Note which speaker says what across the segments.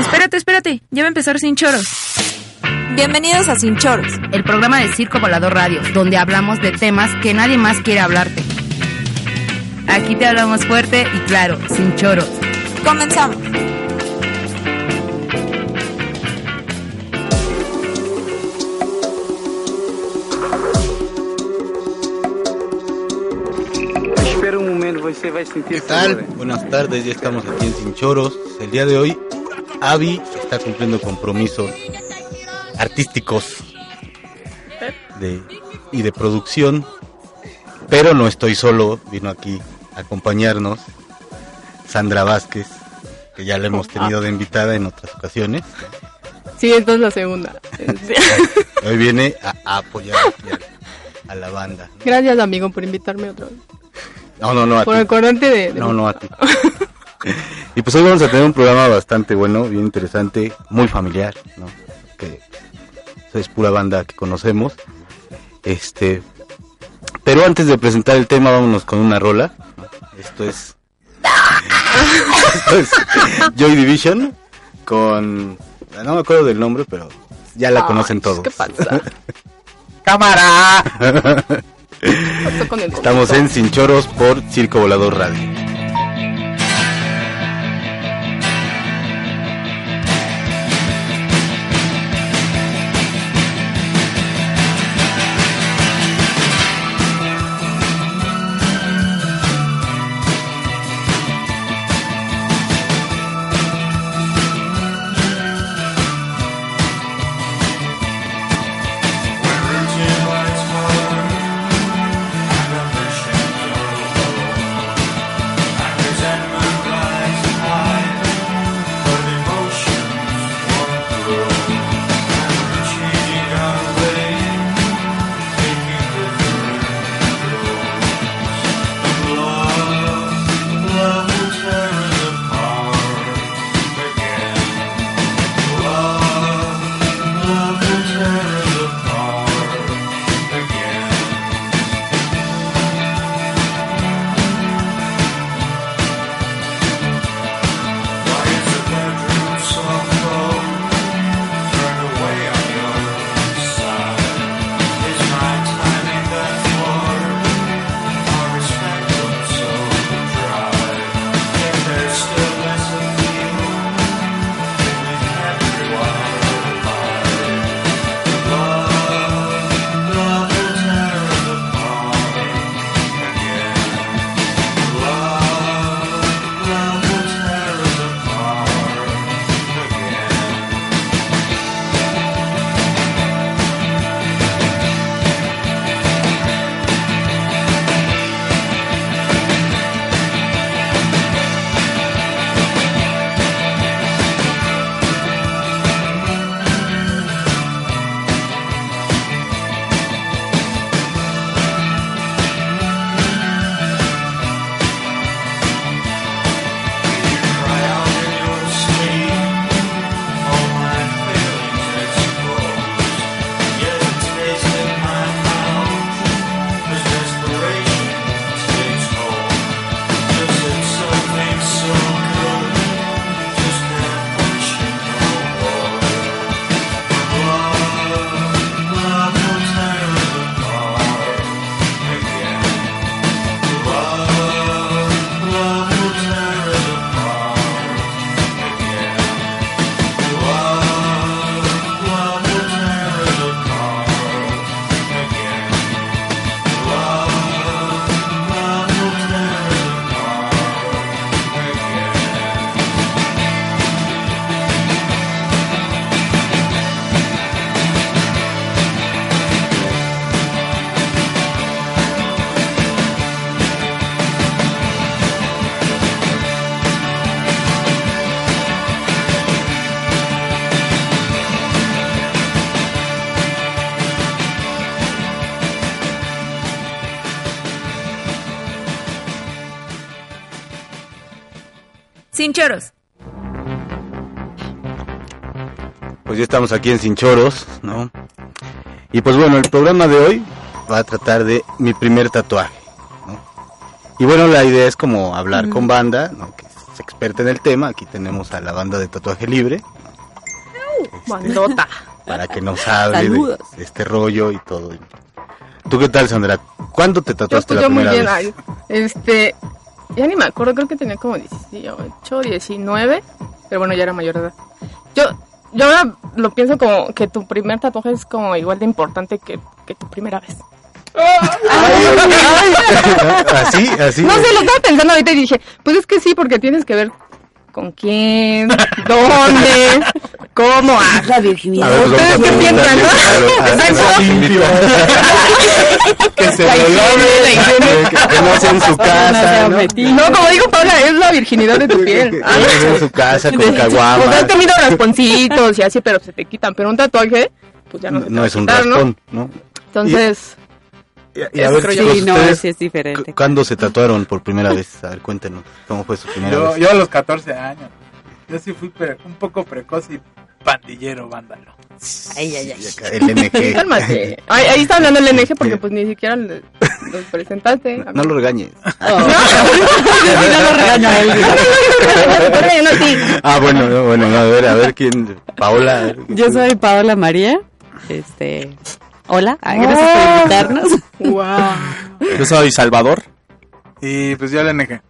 Speaker 1: Espérate, espérate, ya va a empezar Sin Choros.
Speaker 2: Bienvenidos a Sin Choros.
Speaker 1: El programa de Circo Volador Radio, donde hablamos de temas que nadie más quiere hablarte. Aquí te hablamos fuerte y claro, sin choros.
Speaker 2: Comenzamos.
Speaker 3: ¿Qué tal? Buenas tardes, ya estamos aquí en Sin Choros. El día de hoy, Avi está cumpliendo compromisos artísticos de, y de producción, pero no estoy solo, vino aquí a acompañarnos Sandra Vázquez, que ya la hemos tenido de invitada en otras ocasiones.
Speaker 4: Sí, entonces la segunda.
Speaker 3: Hoy viene a, a apoyar a la banda.
Speaker 4: Gracias, amigo, por invitarme otra vez.
Speaker 3: No, no, no, a
Speaker 4: Por
Speaker 3: ti.
Speaker 4: acordarte de... de
Speaker 3: No, no a ti. y pues hoy vamos a tener un programa bastante bueno, bien interesante, muy familiar, ¿no? Que es pura banda que conocemos. Este, pero antes de presentar el tema, vámonos con una rola. Esto es, esto es Joy Division con, no me acuerdo del nombre, pero ya la conocen todos.
Speaker 4: ¿Qué pasa?
Speaker 3: ¡Cámara! Estamos en Sin Choros por Circo Volador Radio.
Speaker 2: Sin choros.
Speaker 3: Pues ya estamos aquí en Sin Choros, ¿no? Y pues bueno, el programa de hoy va a tratar de mi primer tatuaje, ¿no? Y bueno, la idea es como hablar con banda, ¿no? Que es experta en el tema. Aquí tenemos a la banda de Tatuaje Libre,
Speaker 4: Bandota.
Speaker 3: para que nos hable de, este rollo y todo. ¿Tú qué tal, Sandra? ¿Cuándo te
Speaker 4: Yo,
Speaker 3: tatuaste
Speaker 4: pues,
Speaker 3: la
Speaker 4: yo muy
Speaker 3: primera
Speaker 4: bien.
Speaker 3: vez?
Speaker 4: ay, Este, ya ni me acuerdo, creo que tenía como 18, 19, pero bueno, ya era mayor de edad. Yo, yo ahora lo pienso como que tu primer tatuaje es como igual de importante que, que tu primera vez.
Speaker 3: así, así.
Speaker 4: No sé, lo estaba pensando ahorita y dije, pues es que sí, porque tienes que ver con quién, dónde, cómo, ah, la virginidad.
Speaker 3: Pues
Speaker 4: ¿Ustedes qué piensan, no?
Speaker 3: a- a- a-
Speaker 4: Exacto.
Speaker 3: limpio. que se lo lave,
Speaker 4: la higiene.
Speaker 3: que, no sea en su casa, ¿no?
Speaker 4: No, como digo Paula, es la virginidad de tu piel.
Speaker 3: que no sea en su casa con
Speaker 4: sea,
Speaker 3: caguamas.
Speaker 4: has tenido rasponcitos y así, pero se te quitan. Pero un tatuaje, pues ya no, se te
Speaker 3: No
Speaker 4: va
Speaker 3: es
Speaker 4: a
Speaker 3: un
Speaker 4: quitar, ¿no?
Speaker 3: raspón, ¿no?
Speaker 4: Entonces,
Speaker 3: Y, y a ver, chicos,
Speaker 5: Sí, no, sí es diferente.
Speaker 3: cu- ¿cuándo se tatuaron por primera vez? A ver, cuéntenos, ¿cómo fue su primera
Speaker 6: Yo,
Speaker 3: vez?
Speaker 6: yo a los 14 años. Yo sí fui pre- un poco precoz y pandillero, vándalo.
Speaker 5: Ay, ay, ay.
Speaker 3: El NG.
Speaker 4: cálmate. Ahí, ahí está hablando el NG porque pues ni siquiera los presentaste.
Speaker 3: No lo regañes.
Speaker 5: no lo regaño a él.
Speaker 4: No, sí.
Speaker 3: Ah, bueno, no, bueno, no, a ver, a ver quién. Paola.
Speaker 5: Yo soy Paola María. Este. Hola, ay, gracias por invitarnos.
Speaker 4: Wow.
Speaker 7: Yo soy Salvador.
Speaker 6: Y pues yo le NG.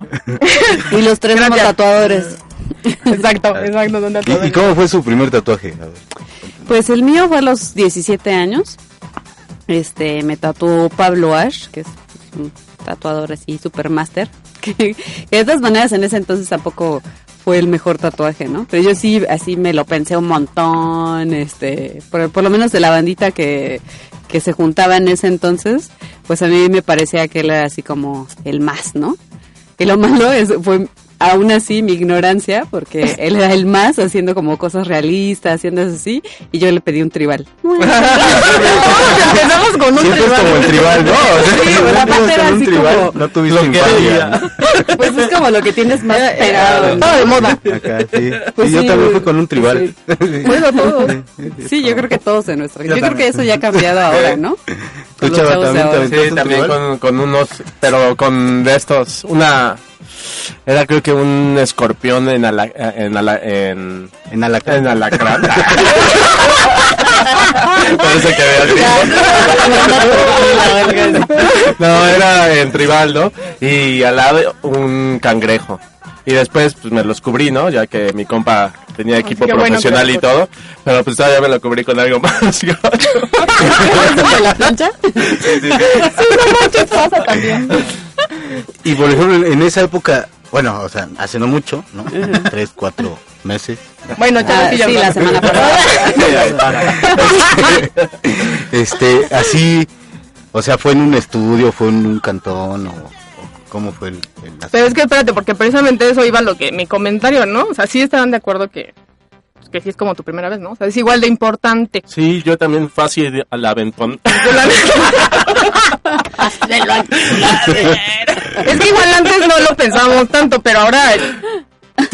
Speaker 5: Y los tres somos tatuadores.
Speaker 4: Exacto, exacto. ¿dónde
Speaker 3: ¿Y, y cómo fue su primer tatuaje? A ver.
Speaker 5: Pues el mío fue a los 17 años. Este, me tatuó Pablo Ash, que es un tatuador así, super master. Que, que de todas maneras en ese entonces tampoco fue el mejor tatuaje, ¿no? Pero yo sí, así me lo pensé un montón, este, por, por lo menos de la bandita que, que se juntaba en ese entonces, pues a mí me parecía que él era así como el más, ¿no? Y lo malo es, fue aún así mi ignorancia, porque él era el más haciendo como cosas realistas, haciendo eso así, y yo le pedí un tribal.
Speaker 4: Empezamos con un
Speaker 3: Siempre es como el tribal, ¿no?
Speaker 5: Sí,
Speaker 3: no
Speaker 5: aparte
Speaker 3: tuviste
Speaker 5: era
Speaker 3: un
Speaker 5: así
Speaker 3: tribal,
Speaker 5: como
Speaker 3: no tuviste
Speaker 7: lo que había.
Speaker 5: Pues es como lo que tienes más pegado.
Speaker 4: Estaba de moda.
Speaker 3: Acá, sí.
Speaker 5: Pues
Speaker 3: Sí, yo
Speaker 5: sí,
Speaker 3: también fui con un tribal.
Speaker 4: Bueno, todos.
Speaker 5: Sí, yo creo que todos en nuestra. Yo,
Speaker 6: Yo
Speaker 5: creo que eso ya ha cambiado ahora, ¿no?
Speaker 3: ¿Tú, Chava, también aventaste
Speaker 7: Sí,
Speaker 3: un
Speaker 7: también
Speaker 3: tribal?
Speaker 7: con, con unos, pero con de estos, una, era creo que un escorpión en ala, en ala, en,
Speaker 3: En Alacrán.
Speaker 7: en alacrán. Parece que así. No, era en tribal, ¿no? Y al lado un cangrejo. Y después pues me los cubrí, ¿no? Ya que mi compa tenía equipo
Speaker 4: qué bueno
Speaker 7: profesional y todo. Pero pues todavía me lo cubrí con algo más.
Speaker 5: ¿De la plancha?
Speaker 4: pasa también.
Speaker 3: Y por ejemplo, en esa época, bueno, o sea, hace no mucho, ¿no? Tres, cuatro meses.
Speaker 4: Bueno,
Speaker 5: Ah,
Speaker 4: Chava, sí, ya
Speaker 5: sí, la semana pasada.
Speaker 3: este, así, o sea, fue en un estudio, fue en un cantón, o, cómo fue el, el
Speaker 4: Pero es que espérate, porque precisamente eso iba lo que mi comentario, ¿no? O sea, sí estaban de acuerdo que, que sí es como tu primera vez, ¿no? O sea, es igual de importante.
Speaker 7: Sí, yo también de- al aventón.
Speaker 4: Es que igual antes no lo pensábamos tanto, pero ahora.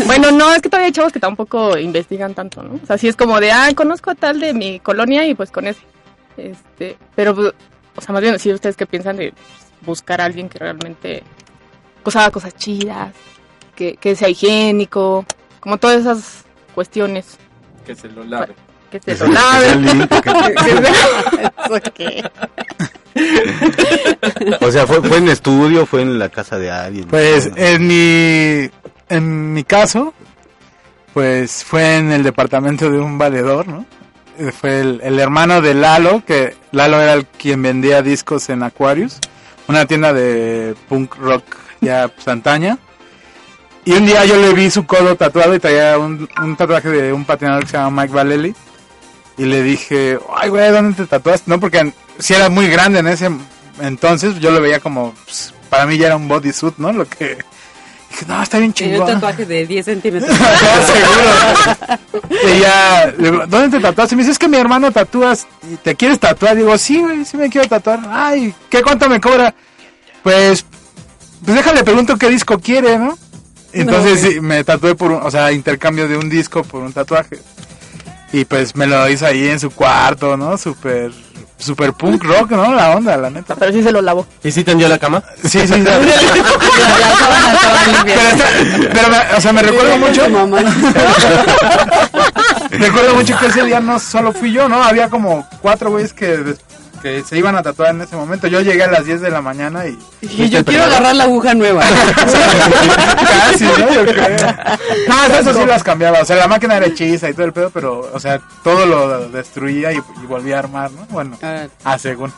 Speaker 4: Bueno, no, es que todavía hay chavos que tampoco investigan tanto, ¿no? O sea, sí es como de, ah, conozco a tal de mi colonia y pues con ese. Este, pero, pues, o sea, más bien, sí, ustedes qué piensan de buscar a alguien que realmente pues, haga cosas chidas, que, que sea higiénico, como todas esas cuestiones,
Speaker 7: Que se lo lave.
Speaker 4: que se lo lave.
Speaker 5: ¿Eso qué?
Speaker 3: O sea, fue, fue en estudio, fue en la casa de alguien.
Speaker 6: Pues
Speaker 3: ¿no?
Speaker 6: en mi, en mi caso, pues fue en el departamento de un valedor, ¿no? Eh, Fue el, el hermano de Lalo, que Lalo era el quien vendía discos en Aquarius, una tienda de punk rock ya pues, antaña. Y un día yo le vi su codo tatuado y traía un, un tatuaje de un patinador que se llama Mike Vallely. Y le dije, ay, güey, ¿dónde te tatuaste? No, porque si era muy grande en ese entonces, yo lo veía como, pues, para mí ya era un bodysuit, ¿no? Lo que... Dije, no, está bien
Speaker 5: Tiene un
Speaker 6: chingón.
Speaker 5: tatuaje de 10 centímetros.
Speaker 6: seguro. Y ya, le digo, ¿dónde te tatuaste? Me dice, es que mi hermano tatúas y te quieres tatuar. Digo, sí, güey, sí me quiero tatuar. Ay, ¿qué cuánto me cobra? Pues, pues déjale, pregunto qué disco quiere, ¿no? Entonces sí, me tatué por un, o sea, intercambio de un disco por un tatuaje. Y pues me lo hizo ahí en su cuarto, ¿no? Súper, súper punk rock, ¿no? La onda, la neta.
Speaker 4: Pero sí se lo lavó.
Speaker 7: ¿Y si tendió la cama?
Speaker 6: Sí, sí, sí. pero, me- o sea, me recuerdo mucho. Recuerdo mucho que ese día no solo fui yo, ¿no? Había como cuatro güeyes que, que se iban a tatuar en ese momento. Yo llegué a las 10 de la mañana y...
Speaker 5: Y yo quiero agarrar la aguja nueva.
Speaker 6: Casi, ¿no? Yo creo. No, eso sí las cambiaba. O sea, la máquina era hechiza y todo el pedo, pero, o sea, todo lo destruía y, y volvía a armar, ¿no? Bueno,
Speaker 5: Ah,
Speaker 6: ah, según.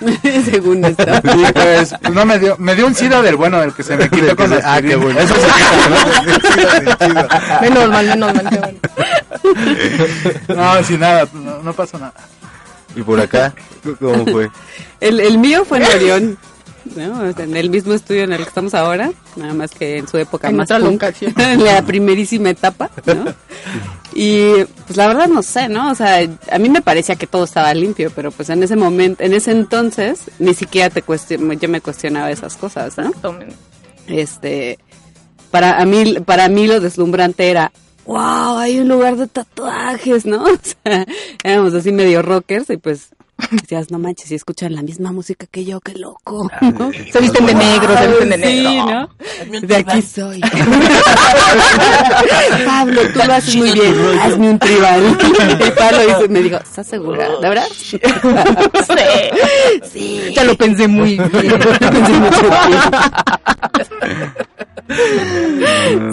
Speaker 5: Según esto.
Speaker 6: Y pues, no me dio, me dio un SIDA del bueno, del que se me quitó con
Speaker 3: Ah, qué bueno.
Speaker 6: Eso sí, ¿no?
Speaker 4: Menos mal, menos mal. qué bueno.
Speaker 6: No, sin nada, no, no pasó nada.
Speaker 3: ¿Y por acá? ¿Cómo fue?
Speaker 5: El, el mío fue en Orión. ¿no? En el mismo estudio en el que estamos ahora, nada más que en su época
Speaker 4: En
Speaker 5: más
Speaker 4: otra
Speaker 5: punk,
Speaker 4: locación.
Speaker 5: en la primerísima etapa, ¿no? Y pues la verdad no sé, ¿no? O sea, a mí me parecía que todo estaba limpio, pero pues en ese momento, en ese entonces, ni siquiera te cuestion yo me cuestionaba esas cosas, ¿no? Este, para a mí, para mí lo deslumbrante era, wow, hay un lugar de tatuajes, ¿no? O sea, éramos así medio rockers y pues decías, no manches, si escuchan la misma música que yo, qué loco. ¿no?
Speaker 4: Se visten de negro, se visten de
Speaker 5: Sí,
Speaker 4: negro.
Speaker 5: ¿no? De aquí soy. Pablo, tú lo haces muy bien. Hazme un tribal. Y Pablo dice- me dijo, ¿estás segura? ¿De verdad?
Speaker 4: Sí.
Speaker 5: Sí.
Speaker 4: Ya lo pensé muy bien.
Speaker 5: Pensé mucho tiempo.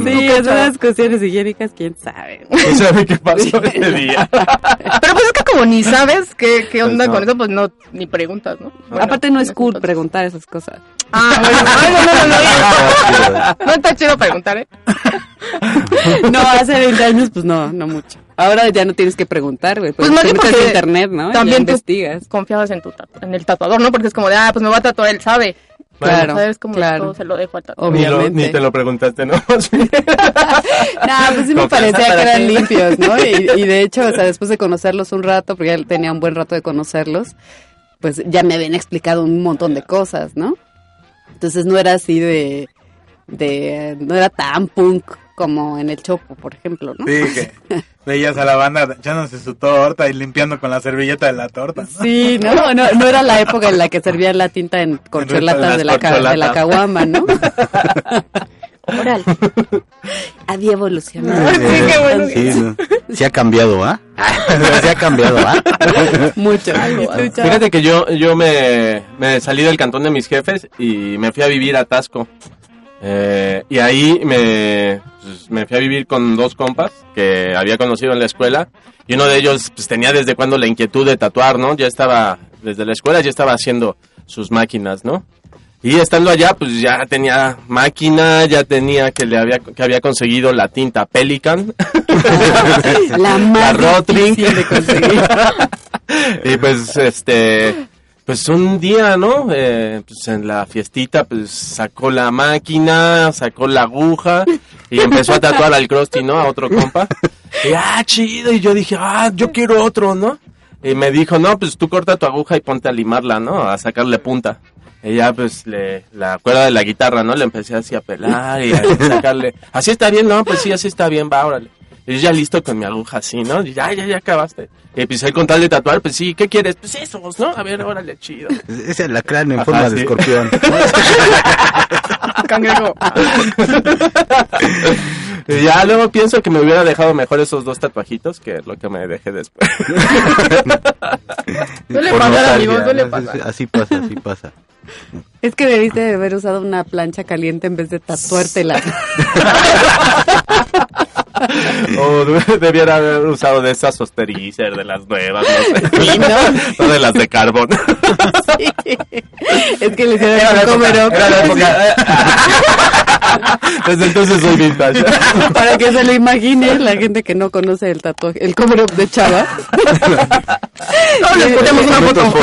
Speaker 5: Sí, esas cuestiones higiénicas, quién sabe.
Speaker 7: No sabe qué pasó ese día.
Speaker 4: Pero pues es que como ni sabes qué, qué onda
Speaker 7: Pues no.
Speaker 4: Con eso, pues no, ni preguntas, ¿no? Bueno,
Speaker 5: Aparte no es cool
Speaker 4: entonces-
Speaker 5: preguntar esas cosas.
Speaker 4: Ah, bueno, no, no, no, no. No está chido preguntar, ¿eh?
Speaker 5: No, hace 20 años pues no, no mucho. Ahora ya no tienes que preguntar, güey.
Speaker 4: Pues
Speaker 5: Pues
Speaker 4: más porque
Speaker 5: internet, ¿no?
Speaker 4: también tú-
Speaker 5: investigas.
Speaker 4: Confiabas en tu en el tatuador, ¿no? Porque es como de, ah, pues me va a tatuar, él sabe.
Speaker 5: Claro,
Speaker 4: ¿Sabes cómo
Speaker 5: claro.
Speaker 4: todo se lo dejo?
Speaker 7: Ni, lo-
Speaker 5: Obviamente.
Speaker 7: ni te lo preguntaste, ¿no?
Speaker 5: No, pues sí me parecía que eran limpios, ¿no? Y, y de hecho, o sea, después de conocerlos un rato, porque ya tenía un buen rato de conocerlos, pues ya me habían explicado un montón de cosas, ¿no? Entonces no era así de, de, no era tan punk como en el Chopo, por ejemplo, ¿no?
Speaker 6: Sí, que veías a la banda echándose su torta y limpiando con la servilleta de la torta. ¿no?
Speaker 5: Sí, no, no, no era la época en la que servían la tinta en corcholatas de la, ca- de la
Speaker 7: corcholatas.
Speaker 5: caguama, ¿no?
Speaker 4: Órale.
Speaker 5: Había evolucionado.
Speaker 4: Sí, qué bueno.
Speaker 3: Sí, no. Sí ha cambiado, ¿ah? Sí ha cambiado, ¿ah?
Speaker 5: Mucho.
Speaker 7: Fíjate que yo, yo me, me salí del cantón de mis jefes y me fui a vivir a Tasco. Eh, y ahí me, pues, me fui a vivir con dos compas que había conocido en la escuela. Y uno de ellos pues, tenía desde cuando la inquietud de tatuar, ¿no? Ya estaba, desde la escuela ya estaba haciendo sus máquinas, ¿no? Y estando allá, pues ya tenía máquina, ya tenía que le había, que había conseguido la tinta Pelican.
Speaker 5: La más
Speaker 7: Rotring.
Speaker 5: de conseguir.
Speaker 7: y pues este pues un día no Eh, pues en la fiestita pues sacó la máquina sacó la aguja y empezó a tatuar al Krusty no a otro compa y ah chido y yo dije ah yo quiero otro no y me dijo no pues tú corta tu aguja y ponte a limarla no a sacarle punta ya pues le, la cuerda de la guitarra, ¿no? Le empecé así a pelar y a sacarle. Así está bien, no, pues sí, así está bien, va, órale. Y yo ya listo con mi aguja así, ¿no? Y ya, ya, ya acabaste. Y pues él con tal de tatuar, pues sí, ¿qué quieres? Pues esos, ¿no? A ver, órale, chido.
Speaker 3: Es el alacrán en
Speaker 7: Ajá,
Speaker 3: forma de escorpión.
Speaker 4: Cangrejo.
Speaker 7: Ya luego pienso que me hubiera dejado mejor esos dos tatuajitos que lo que me dejé después.
Speaker 4: Suele
Speaker 3: Por
Speaker 4: pasar, amigos, suele
Speaker 3: ¿no?
Speaker 4: pasar.
Speaker 3: Así pasa, así pasa.
Speaker 5: Es que debiste de haber usado una plancha caliente en vez de tatuártela.
Speaker 7: o de- debiera haber usado de esas Osterizer, de las nuevas, no sé.
Speaker 5: Sí, ¿no?
Speaker 7: De las de carbón.
Speaker 5: Sí. Es que le hicieron
Speaker 7: Era
Speaker 5: un
Speaker 7: era la época. Desde entonces soy vintage.
Speaker 5: Para que se lo imagine la gente que no conoce el tatuaje, el cover up de Chava.
Speaker 4: No, les ponemos una foto.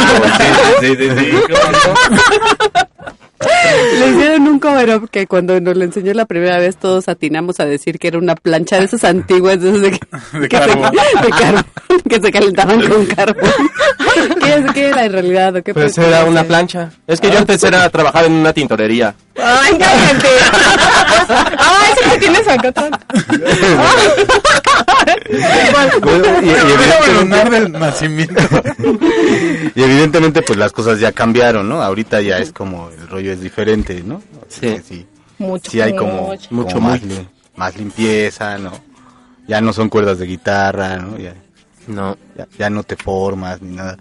Speaker 7: Sí, sí, sí. ¿cómo no?
Speaker 5: Le hicieron un cover up que cuando nos lo enseñó la primera vez todos atinamos a decir que era una plancha de esas antiguas, de, esas de, que,
Speaker 6: De
Speaker 5: que
Speaker 6: carbón.
Speaker 5: Se, de carbón, que se calentaban con carbón. ¿Qué es, qué ¿Qué era en realidad? ¿O qué
Speaker 7: Pues era una plancha. Es que yo antes era trabajar en una tintorería.
Speaker 4: Ay, cállate. Ay, sí que tienes acá atrás.
Speaker 3: Y, evidentemente,
Speaker 6: del nacimiento.
Speaker 3: y evidentemente, pues las cosas ya cambiaron, ¿no? Ahorita ya es como el rollo es diferente, ¿no?
Speaker 7: Sí.
Speaker 3: sí,
Speaker 4: Mucho.
Speaker 3: sí hay como,
Speaker 4: mucho.
Speaker 3: como
Speaker 7: Mucho,
Speaker 3: más,
Speaker 7: mucho.
Speaker 3: li- más limpieza, ¿no? Ya no son cuerdas de guitarra, ¿no? Ya,
Speaker 7: No.
Speaker 3: ya, ya no te formas ni nada.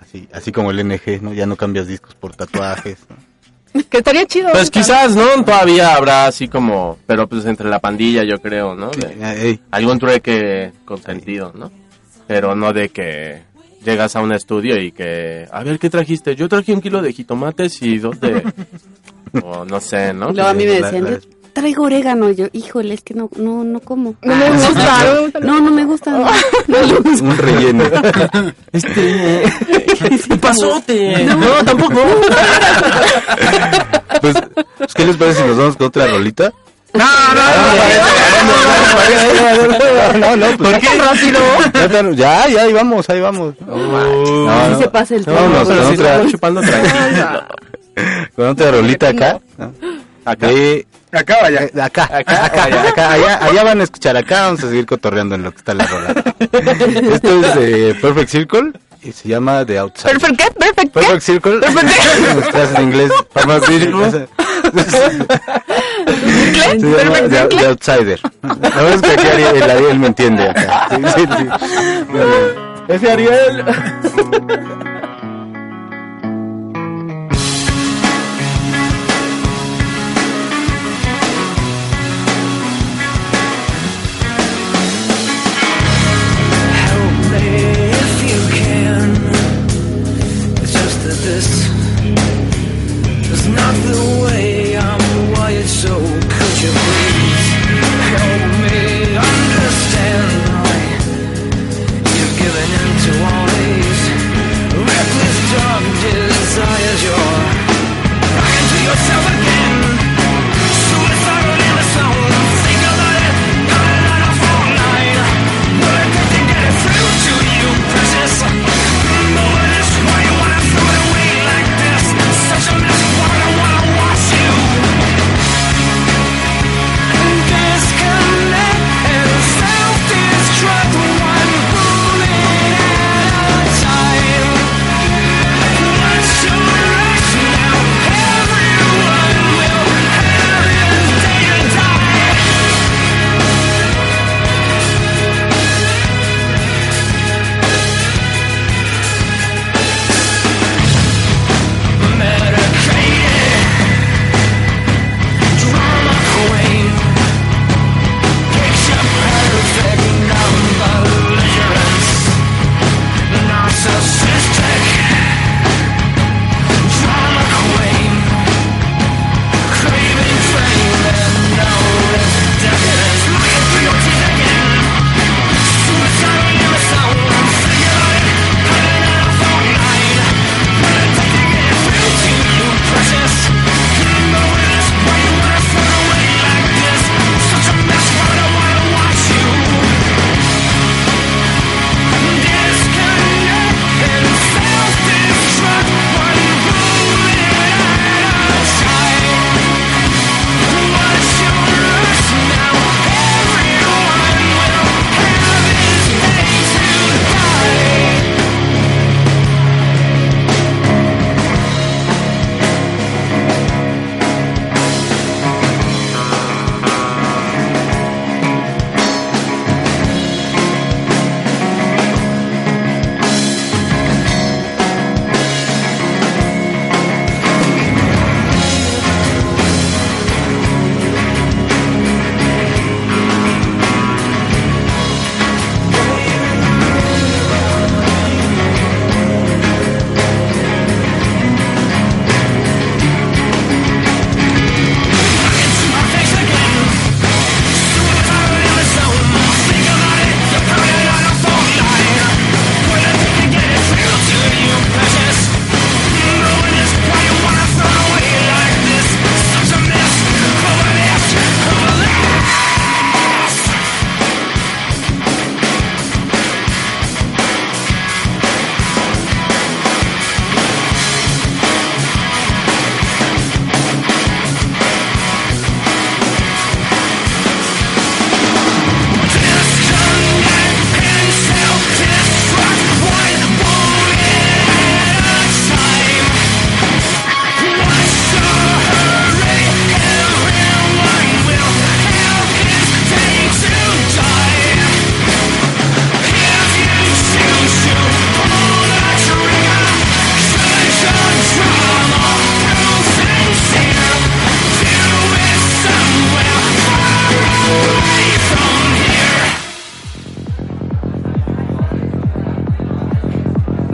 Speaker 3: Así, así como el NG, ¿no? Ya no cambias discos por tatuajes, ¿no?
Speaker 4: Que estaría chido.
Speaker 7: Pues quizás, ¿no? Todavía habrá así como, pero pues entre la pandilla yo creo, ¿no? De- algún trueque consentido, ¿no? Pero no de que llegas a un estudio y que, a ver, ¿qué trajiste? Yo traje un kilo de jitomates y dos de, o no sé, ¿no?
Speaker 5: Luego a mí me decían, yo traigo orégano. Yo, híjole, es que no, no, no como.
Speaker 4: No me gusta. no me gusta.
Speaker 5: No, no me gusta. No, no gusta.
Speaker 3: un relleno.
Speaker 7: Este, un pasote. No, tampoco.
Speaker 3: pues, pues, ¿qué les parece si nos vamos con otra rolita?
Speaker 6: No,
Speaker 3: No, no, pues,
Speaker 7: ¿Por qué rápido?
Speaker 3: Ya, Ya, ya, ahí vamos, ahí vamos. No, no,
Speaker 5: se pasa el
Speaker 7: No,
Speaker 5: tiempo.
Speaker 3: Vámonos
Speaker 7: pero
Speaker 3: con
Speaker 7: si
Speaker 3: otra.
Speaker 7: chupando tranquilo.
Speaker 3: con otra rolita acá. ¿no?
Speaker 7: Acá.
Speaker 3: De,
Speaker 6: Acaba ya.
Speaker 3: de acá,
Speaker 7: Acá,
Speaker 3: acá,
Speaker 7: allá.
Speaker 3: acá, allá, allá van a escuchar, acá vamos a seguir cotorreando en lo que está la rola. Esto es de Perfect Circle y se llama The Outside.
Speaker 4: Perfect, ¿qué? Perfect, ¿qué?
Speaker 3: Perfect Circle. Estás en inglés. Perfect Circle. Se llama The, The Outsider. La verdad es que aquí Ariel, el Ariel me entiende acá. Sí, sí, sí.
Speaker 7: Ese Ariel.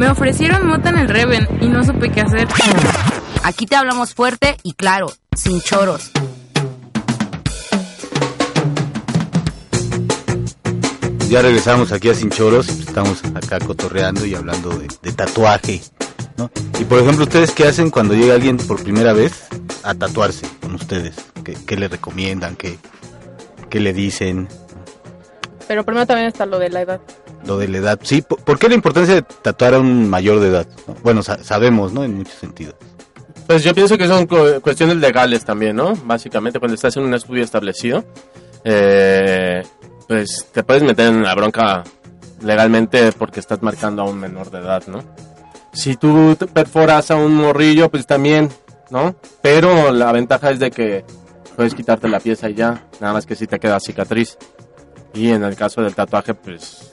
Speaker 1: ofrecieron mota en el Reven y no supe qué hacer. Aquí te hablamos fuerte y claro, sin choros.
Speaker 3: Ya regresamos aquí a Sin Choros, estamos acá cotorreando y hablando de, de tatuaje, ¿no? Y por ejemplo, ¿ustedes qué hacen cuando llega alguien por primera vez a tatuarse con ustedes? ¿Qué, qué le recomiendan? ¿Qué, ¿Qué le dicen?
Speaker 4: Pero primero también está lo de la edad.
Speaker 3: Lo de la edad. Sí, ¿por, qué la importancia de tatuar a un mayor de edad? ¿no? Bueno, sa- sabemos, ¿no? En muchos sentidos.
Speaker 7: Pues yo pienso que son cu- cuestiones legales también, ¿no? Básicamente cuando estás en un estudio establecido, eh, pues te puedes meter en la bronca legalmente porque estás marcando a un menor de edad, ¿no? Si tú perforas a un morrillo, pues también, ¿no? Pero la ventaja es de que puedes quitarte la pieza y ya, nada más que si te queda cicatriz. Y en el caso del tatuaje, pues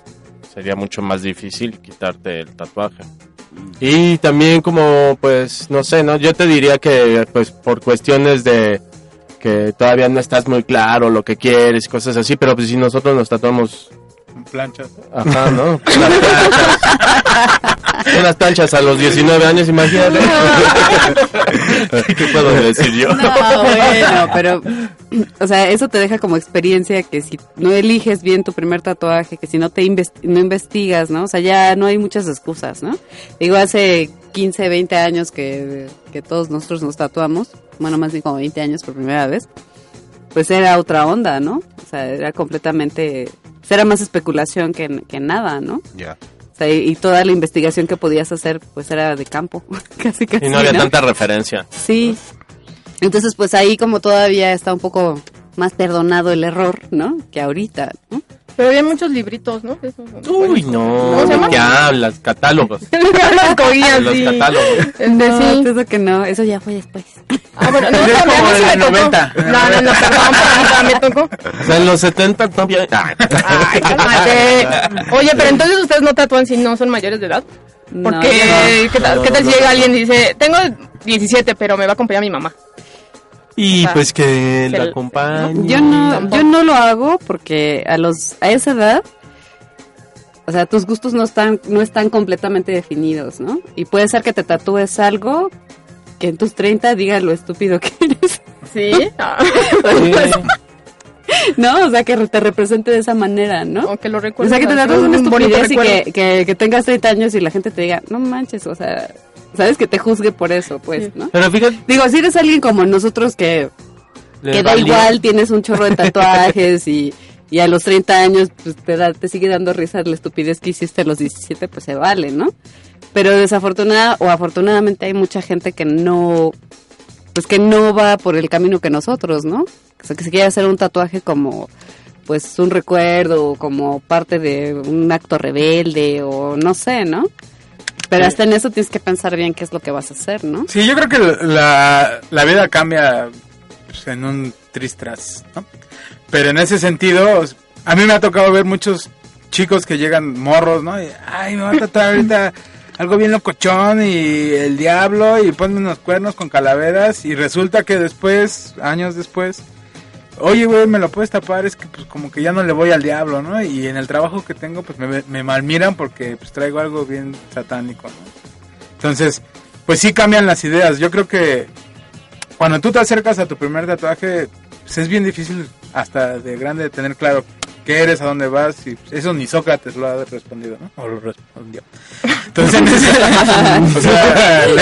Speaker 7: sería mucho más difícil quitarte el tatuaje. Y también como, pues, no sé, ¿no? Yo te diría que, pues, por cuestiones de que todavía no estás muy claro lo que quieres, cosas así, pero pues si nosotros nos tatuamos,
Speaker 6: Planchas.
Speaker 7: ajá, ¿no? Unas planchas, unas planchas a los 19 años, imagínate. ¿Qué puedo decir yo?
Speaker 5: No, bueno, pero, o sea, eso te deja como experiencia que si no eliges bien tu primer tatuaje, que si no te investi- no investigas, ¿no? O sea, ya no hay muchas excusas, ¿no? Digo, hace 15, 20 años que, que todos nosotros nos tatuamos, bueno, más bien como 20 años por primera vez, pues era otra onda, ¿no? O sea, era completamente, era más especulación que, que nada, ¿no?
Speaker 3: Ya.
Speaker 5: O sea, y, y toda la investigación que podías hacer, pues era de campo, casi casi.
Speaker 7: Y no había tanta referencia.
Speaker 5: Sí. Entonces, pues ahí como todavía está un poco más perdonado el error, ¿no? Que ahorita, ¿no?
Speaker 4: Pero había muchos libritos, ¿no? Eso-
Speaker 7: Uy, no,
Speaker 4: ¿Cómo se?
Speaker 7: ¿qué hablas? Catálogos.
Speaker 4: Las cogías,
Speaker 7: Los
Speaker 4: sí.
Speaker 7: catálogos.
Speaker 5: No,
Speaker 4: sí.
Speaker 5: eso que no, eso ya fue después.
Speaker 4: Ah, bueno, no, no,
Speaker 6: como de los. 90.
Speaker 4: No, no, no, perdón, perdón, me tocó.
Speaker 7: O sea, en los 70 no había... Ah.
Speaker 4: Ay, cálmate. Oye, pero entonces ustedes no tatúan si no son mayores de edad.
Speaker 5: No,
Speaker 4: Porque,
Speaker 5: no.
Speaker 4: ¿qué tal,
Speaker 7: No,
Speaker 4: qué tal
Speaker 7: no,
Speaker 4: si llega
Speaker 7: no.
Speaker 4: alguien y dice, tengo 17, pero me va a acompañar mi mamá?
Speaker 7: Y pues que
Speaker 4: se-
Speaker 7: la acompañe.
Speaker 5: Yo no, yo no lo hago porque a los, a esa edad, o sea, tus gustos no están, no están completamente definidos, ¿no? Y puede ser que te tatúes algo que en tus 30 diga lo estúpido que eres.
Speaker 4: ¿Sí? Ah,
Speaker 5: Pues, no, o sea, que te represente de esa manera, ¿no?
Speaker 4: o que lo
Speaker 5: O
Speaker 4: recuerdo.
Speaker 5: sea, que te tatúes una estupidez y
Speaker 4: recuerdo.
Speaker 5: que, que, que tengas 30 años y la gente te diga, no manches, o sea, sabes que te juzgue por eso, pues,
Speaker 4: Sí.
Speaker 5: ¿no?
Speaker 7: Pero fíjate...
Speaker 5: Digo, si eres alguien como nosotros que, que da igual, tienes un chorro de tatuajes y, y a los 30 años pues, te, da, te sigue dando risa la estupidez que hiciste a los 17, pues se vale, ¿no? Pero desafortunada o afortunadamente hay mucha gente que no, pues que no va por el camino que nosotros, ¿no? O sea, que se quiere hacer un tatuaje como pues un recuerdo o como parte de un acto rebelde o no sé, ¿no? Pero hasta en eso tienes que pensar bien qué es lo que vas a hacer, ¿no?
Speaker 6: Sí, yo creo que la, la vida cambia pues, en un tristras, ¿no? Pero en ese sentido, a mí me ha tocado ver muchos chicos que llegan morros, ¿no? Y, Ay, me va a tratar ahorita algo bien locochón y el diablo y ponme unos cuernos con calaveras y resulta que después, años después, oye, güey, me lo puedes tapar, es que pues como que ya no le voy al diablo, ¿no? Y en el trabajo que tengo, pues me, me malmiran porque pues traigo algo bien satánico, ¿no? Entonces, pues sí cambian las ideas. Yo creo que cuando tú te acercas a tu primer tatuaje, pues es bien difícil hasta de grande tener claro qué eres, a dónde vas, y eso ni Sócrates lo ha respondido, ¿no? O lo respondió. Entonces, en ese, o sea,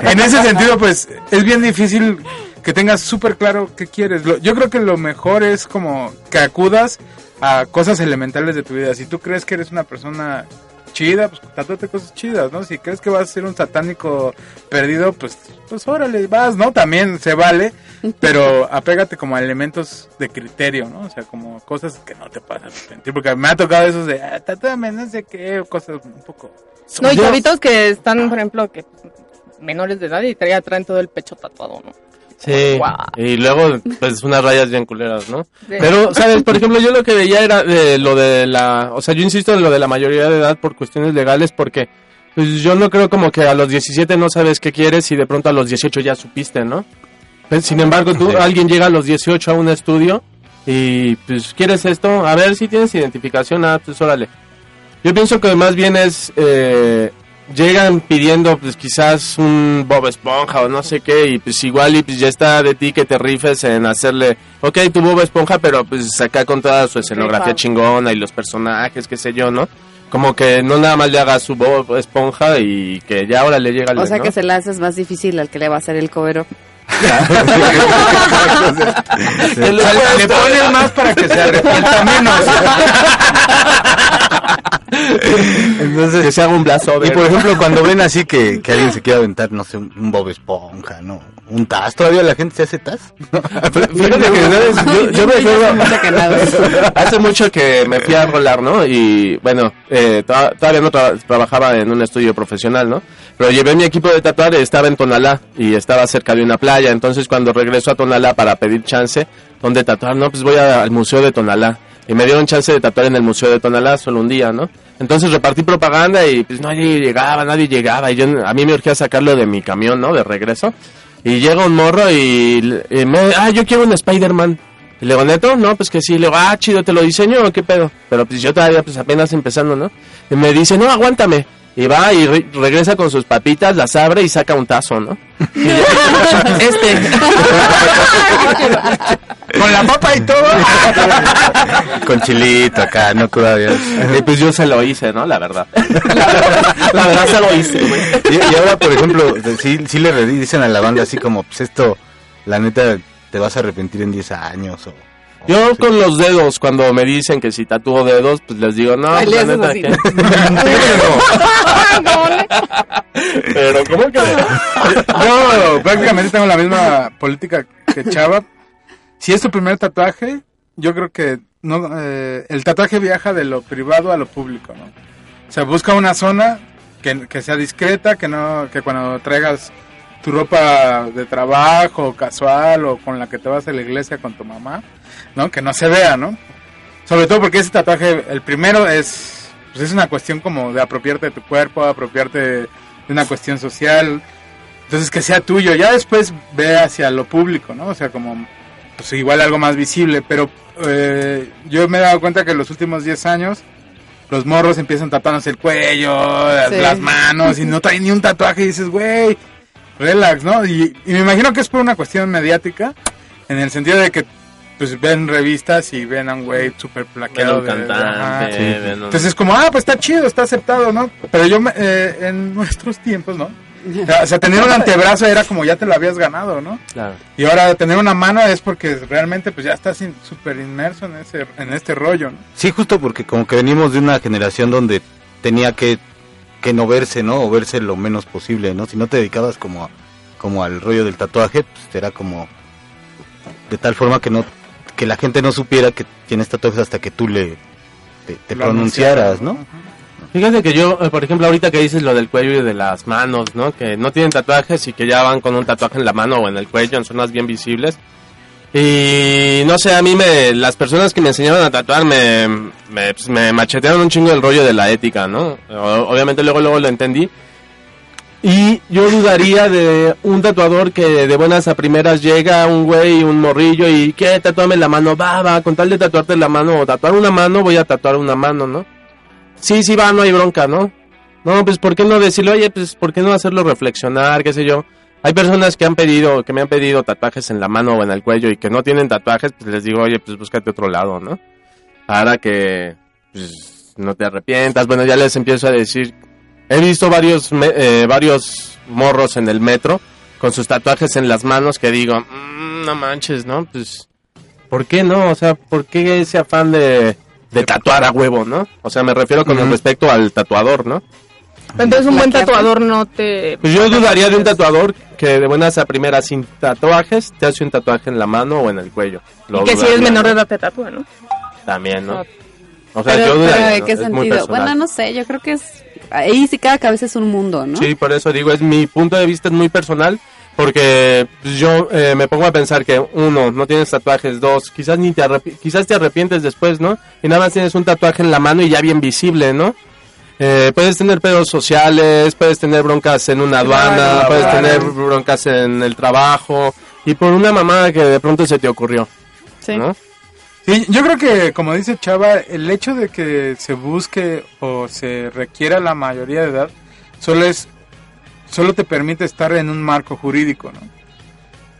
Speaker 6: en ese sentido, pues es bien difícil que tengas súper claro qué quieres. Lo- Yo creo que lo mejor es como que acudas a cosas elementales de tu vida. Si tú crees que eres una persona chida, pues tatúate cosas chidas, ¿no? Si crees que vas a ser un satánico perdido, pues, pues órale, vas, ¿no? También se vale, pero apégate como a elementos de criterio, ¿no? O sea, como cosas que no te pasan porque me ha tocado esos de, ah, tatúame, no sé qué, cosas un poco...
Speaker 4: No, y chavitos que están, por ejemplo, que menores de edad y traen todo el pecho tatuado, ¿no?
Speaker 7: Sí, y luego, pues, unas rayas bien culeras, ¿no?
Speaker 4: Sí.
Speaker 7: Pero, ¿sabes? Por ejemplo, yo lo que veía era de lo de la... O sea, yo insisto en lo de la mayoría de edad por cuestiones legales porque... Pues yo no creo como que a los 17 no sabes qué quieres y de pronto a los 18 ya supiste, ¿no? Pues, Sin embargo, tú,
Speaker 3: Sí.
Speaker 7: alguien llega a los 18 a un estudio y pues quieres esto, a ver si tienes identificación, ah, pues órale. Yo pienso que más bien es... eh, llegan pidiendo pues quizás un Bob Esponja o no sé qué y pues igual y pues ya está de ti que te rifes en hacerle, ok, tu Bob Esponja, pero pues acá con toda su escenografía chingona y los personajes, qué sé yo, ¿no? Como que no nada más le haga su Bob Esponja y que ya ahora le llega
Speaker 5: O sea
Speaker 7: ¿no?
Speaker 5: que se la haces más difícil al que le va a hacer el cover up.
Speaker 6: Le pones más para que se arrepienta menos.
Speaker 3: Entonces,
Speaker 7: que se haga un blazo
Speaker 3: y por ejemplo, cuando ven así que, que alguien se quiere aventar, no sé, un, Bob Esponja, ¿no? Un Taz, ¿todavía la gente se hace Taz?
Speaker 7: Fíjate que ¿sabes? yo, yo me acuerdo hace mucho que me fui a rolar, ¿no? Y bueno, eh, to- todavía no tra- trabajaba en un estudio profesional, ¿no? Pero llevé mi equipo de tatuar, estaba en Tonalá y estaba cerca de una playa. Entonces cuando regreso a Tonalá para pedir chance, ¿dónde tatuar? No, pues voy a- al museo de Tonalá. Y me dieron chance de tatuar en el museo de Tonalá solo un día, ¿no? Entonces repartí propaganda y pues nadie llegaba, nadie llegaba. Y yo, a mí me urgía sacarlo de mi camión, ¿no? De regreso. Y llega un morro y, y me, ah, yo quiero un Spider-Man. Y le digo, ¿neto? No, pues que sí. Le digo, ah, chido, ¿te lo diseño o qué pedo? Pero pues yo todavía pues apenas empezando, ¿no? Y me dice, no, aguántame. Y va y re- regresa con sus papitas, las abre y saca un tazo, ¿no? Y este.
Speaker 6: Con la papa y todo.
Speaker 3: Con chilito acá, no todavía.
Speaker 7: Y pues yo se lo hice, ¿no? La verdad. La verdad se lo hice, güey.
Speaker 3: Y, y ahora, por ejemplo, sí, sí le dicen a la banda así como, pues esto, la neta, te vas a arrepentir en 10 años o...
Speaker 7: Yo con los dedos, cuando me dicen que si tatúo dedos, pues les digo, no,
Speaker 5: Ay,
Speaker 7: pues, la neta que... Pero, ¿cómo que?
Speaker 6: Yo prácticamente tengo la misma política que Chava. Si es tu primer tatuaje, yo creo que no eh, el tatuaje viaja de lo privado a lo público, ¿no? O sea, busca una zona que, que sea discreta, que no que cuando traigas tu ropa de trabajo, casual o con la que te vas a la iglesia con tu mamá, ¿no? Que no se vea, ¿no? Sobre todo porque ese tatuaje, el primero es, pues es una cuestión como de apropiarte de tu cuerpo, apropiarte de una cuestión social. Entonces que sea tuyo, ya después ve hacia lo público, ¿no? O sea, como, pues igual algo más visible, pero eh, yo me he dado cuenta que en los últimos 10 años los morros empiezan tatuándose el cuello,
Speaker 5: Sí.
Speaker 6: las manos y no traen ni un tatuaje y dices, güey, relax, ¿no? Y, y me imagino que es por una cuestión mediática, en el sentido de que pues ven revistas y ven a un güey súper plaqueado.
Speaker 7: Ven a un
Speaker 6: de- ajá.
Speaker 7: cantante,
Speaker 6: Sí.
Speaker 7: ven a un-
Speaker 6: Entonces es como, ah, pues está chido, está aceptado, ¿no? Pero yo, me- eh, en nuestros tiempos, ¿no? O sea, tener un antebrazo era como ya te lo habías ganado, ¿no?
Speaker 7: Claro.
Speaker 6: Y ahora tener una mano es porque realmente pues ya estás in- súper inmerso en ese en este rollo, ¿no?
Speaker 3: Sí, justo porque como que venimos de una generación donde tenía que, que no verse, ¿no? O verse lo menos posible, ¿no? Si no te dedicabas como, a- como al rollo del tatuaje, pues era como de tal forma que no que la gente no supiera que tienes tatuajes hasta que tú le te, pronunciaras, ¿no?
Speaker 7: Fíjate que yo, eh, por ejemplo, ahorita que dices lo del cuello y de las manos, ¿no? Que no tienen tatuajes y que ya van con un tatuaje en la mano o en el cuello, en zonas bien visibles. Y no sé, a mí me, las personas que me enseñaron a tatuar me, me, pues, me machetearon un chingo el rollo de la ética, ¿no? O- obviamente luego, luego lo entendí. Y yo dudaría de un tatuador que de buenas a primeras llega un güey, un morrillo y que tatuame la mano, va, va, con tal de tatuarte la mano o tatuar una mano, voy a tatuar una mano, ¿no? Sí, sí, va, no hay bronca, ¿no? No, pues ¿por qué no decirle, oye, pues ¿por qué no hacerlo reflexionar, qué sé yo? Hay personas que han pedido, que me han pedido tatuajes en la mano o en el cuello y que no tienen tatuajes, pues les digo, oye, pues búscate otro lado, ¿no? Para que, pues, no te arrepientas. Bueno, ya les empiezo a decir, he visto varios, me- eh, varios morros en el metro con sus tatuajes en las manos que digo, "Mm, no manches, ¿no? Pues, ¿por qué no? O sea, ¿por qué ese afán de, de tatuar a huevo, no? O sea, me refiero con respecto al tatuador, ¿no?
Speaker 4: Entonces un buen tatuador no te...
Speaker 7: Pues yo dudaría de un tatuador que de buenas a primeras sin tatuajes te hace un tatuaje en la mano o en el cuello. Lo
Speaker 4: Y que si eres menor de
Speaker 7: ¿no?
Speaker 4: edad te tatúa, ¿no?
Speaker 7: También, ¿no? O sea,
Speaker 5: Pero,
Speaker 7: yo
Speaker 5: pero
Speaker 7: dudaría,
Speaker 5: ¿de
Speaker 7: ¿no?
Speaker 5: qué
Speaker 7: Es muy
Speaker 5: sentido?
Speaker 7: personal.
Speaker 5: Bueno, no sé, yo creo que es... Ahí sí cada cabeza es un mundo, ¿no?
Speaker 7: Sí, por eso digo, es mi punto de vista es muy personal, porque pues, yo eh, me pongo a pensar que uno, no tienes tatuajes, dos, quizás ni te arrepi- quizás te arrepientes después, ¿no? Y nada más tienes un tatuaje en la mano y ya bien visible, ¿no? Eh, puedes tener pedos sociales, puedes tener broncas en una aduana,
Speaker 6: Claro,
Speaker 7: puedes
Speaker 6: claro.
Speaker 7: tener broncas en el trabajo y por una mamada que de pronto se te ocurrió,
Speaker 5: Sí.
Speaker 7: ¿no?
Speaker 6: Sí, yo creo que, como dice Chava, el hecho de que se busque o se requiera la mayoría de edad, solo es, solo te permite estar en un marco jurídico, ¿no?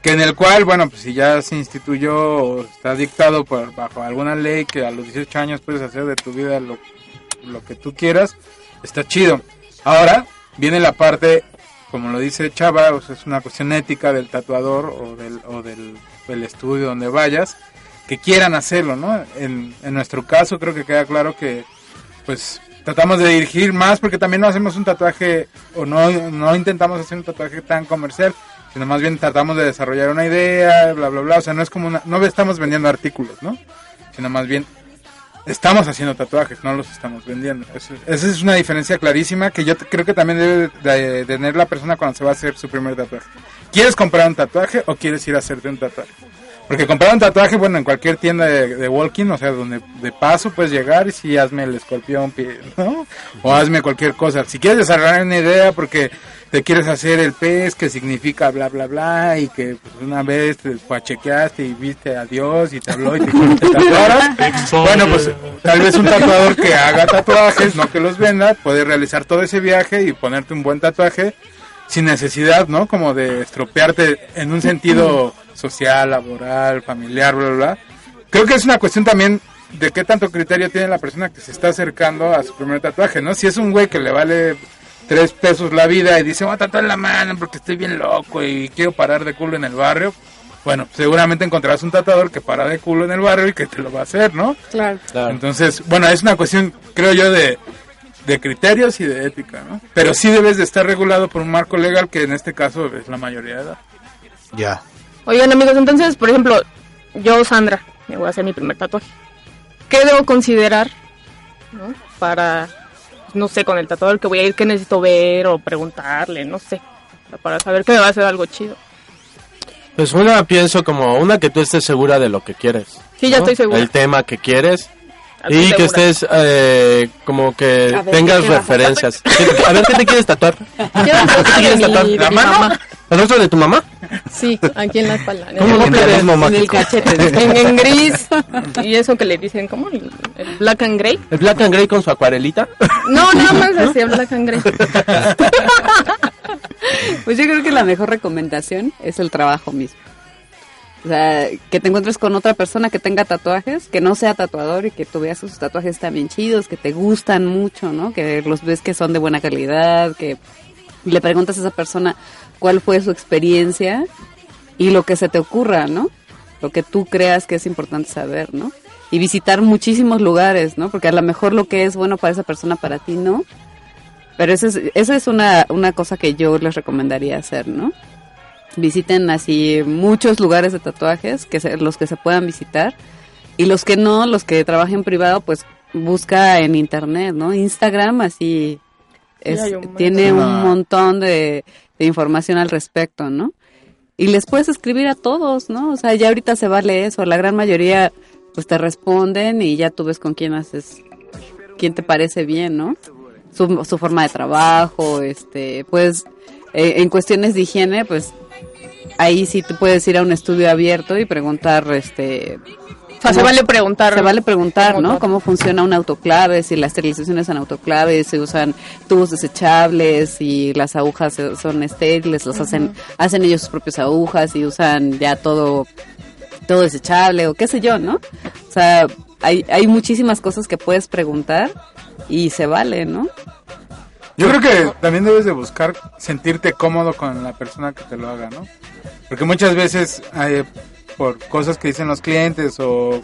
Speaker 6: Que en el cual, bueno, pues si ya se instituyó o está dictado por, bajo alguna ley que a los 18 años puedes hacer de tu vida lo, lo que tú quieras, está chido. Ahora viene la parte, como lo dice Chava, o sea, es una cuestión ética del tatuador o del, o del, del estudio donde vayas, que quieran hacerlo, ¿no? En, en nuestro caso creo que queda claro que, pues, tratamos de dirigir más porque también no hacemos un tatuaje o no, no intentamos hacer un tatuaje tan comercial, sino más bien tratamos de desarrollar una idea, bla, bla, bla. O sea, no es como una, no estamos vendiendo artículos, ¿no? Sino más bien estamos haciendo tatuajes, no los estamos vendiendo. Eso- esa es una diferencia clarísima que yo creo que también debe de, de tener la persona cuando se va a hacer su primer tatuaje. ¿Quieres comprar un tatuaje o quieres ir a hacerte un tatuaje? Porque comprar un tatuaje, bueno, en cualquier tienda de, de walking, o sea, donde de paso puedes llegar y sí, hazme el escorpión, pi- ¿no? O hazme cualquier cosa. Si quieres desarrollar una idea porque te quieres hacer el pez que significa bla, bla, bla, y que pues, una vez te chequeaste y viste a Dios y te habló y te dijo que te tatuaras. bueno, pues tal vez un tatuador que haga tatuajes, no que los venda, puede realizar todo ese viaje y ponerte un buen tatuaje sin necesidad, ¿no? Como de estropearte en un sentido social, laboral, familiar, bla, bla, bla. Creo que es una cuestión también de qué tanto criterio tiene la persona que se está acercando a su primer tatuaje, ¿no? Si es un güey que le vale tres pesos la vida y dice, voy a tatuar la mano porque estoy bien loco y quiero parar de culo en el barrio, bueno, seguramente encontrarás un tatuador que para de culo en el barrio y que te lo va a hacer, ¿no?
Speaker 5: Claro.
Speaker 6: Entonces, bueno, es una cuestión, creo yo, de, de criterios y de ética, ¿no? Pero sí debes de estar regulado por un marco legal que en este caso es la mayoría de edad.
Speaker 3: Ya.
Speaker 4: Oigan amigos, entonces, por ejemplo, yo, Sandra, me voy a hacer mi primer tatuaje. ¿Qué debo considerar ¿no? para, no sé, con el tatuador que voy a ir, qué necesito ver o preguntarle, no sé, para saber que me va a hacer algo chido?
Speaker 7: Pues una pienso como una que tú estés segura de lo que quieres.
Speaker 4: Sí, ya estoy segura.
Speaker 7: El tema que quieres. Y que estés eh, como que
Speaker 4: ver,
Speaker 7: tengas
Speaker 4: ¿qué te vas a
Speaker 7: referencias. A ver, ¿qué te quieres tatuar?
Speaker 4: Quiero el rostro
Speaker 7: ¿Qué te
Speaker 4: de
Speaker 7: quieres tatuar? ¿La mano?
Speaker 4: mamá.
Speaker 7: ¿El rostro de tu mamá?
Speaker 4: Sí, aquí en la espalda. En,
Speaker 7: ¿Cómo
Speaker 4: el,
Speaker 7: no ves, mamá?
Speaker 4: en el cachete. En, en gris. Y eso que le dicen, ¿cómo? El, el black and gray.
Speaker 7: ¿El black and gray con su acuarelita?
Speaker 4: No, nada más decía black and gray.
Speaker 5: Pues yo creo que la mejor recomendación es el trabajo mismo. O sea, que te encuentres con otra persona que tenga tatuajes, que no sea tatuador y que tú veas sus tatuajes bien chidos, que te gustan mucho, ¿no? Que los ves que son de buena calidad, que le preguntas a esa persona cuál fue su experiencia y lo que se te ocurra, ¿no? Lo que tú creas que es importante saber, ¿no? Y visitar muchísimos lugares, ¿no? Porque a lo mejor lo que es bueno para esa persona, para ti no. Pero esa es, esa es una, una cosa que yo les recomendaría hacer, ¿no? Visiten así muchos lugares de tatuajes, que se- los que se puedan visitar. Y los que no, los que trabajen privado, pues busca en internet, ¿no? Instagram así es-
Speaker 4: hay un
Speaker 5: tiene
Speaker 4: montón.
Speaker 5: un montón de, de información al respecto, ¿no? Y les puedes escribir a todos, ¿no? O sea, ya ahorita se vale eso, la gran mayoría pues te responden y ya tú ves con quién haces, quién te parece bien, ¿no? Su, su forma de trabajo, este, pues eh, en cuestiones de higiene, pues ahí sí tú puedes ir a un estudio abierto y preguntar, este...
Speaker 4: O sea, se vale preguntar.
Speaker 5: Se vale preguntar, ¿no? Cómo funciona un autoclave, si la esterilización es en autoclave, si usan tubos desechables, si las agujas son estériles, los hacen, hacen ellos sus propias agujas y usan ya todo, todo desechable o qué sé yo, ¿no? O sea, hay, hay muchísimas cosas que puedes preguntar y se vale, ¿no?
Speaker 6: Yo creo que también debes de buscar sentirte cómodo con la persona que te lo haga, ¿no? Porque muchas veces eh, por cosas que dicen los clientes o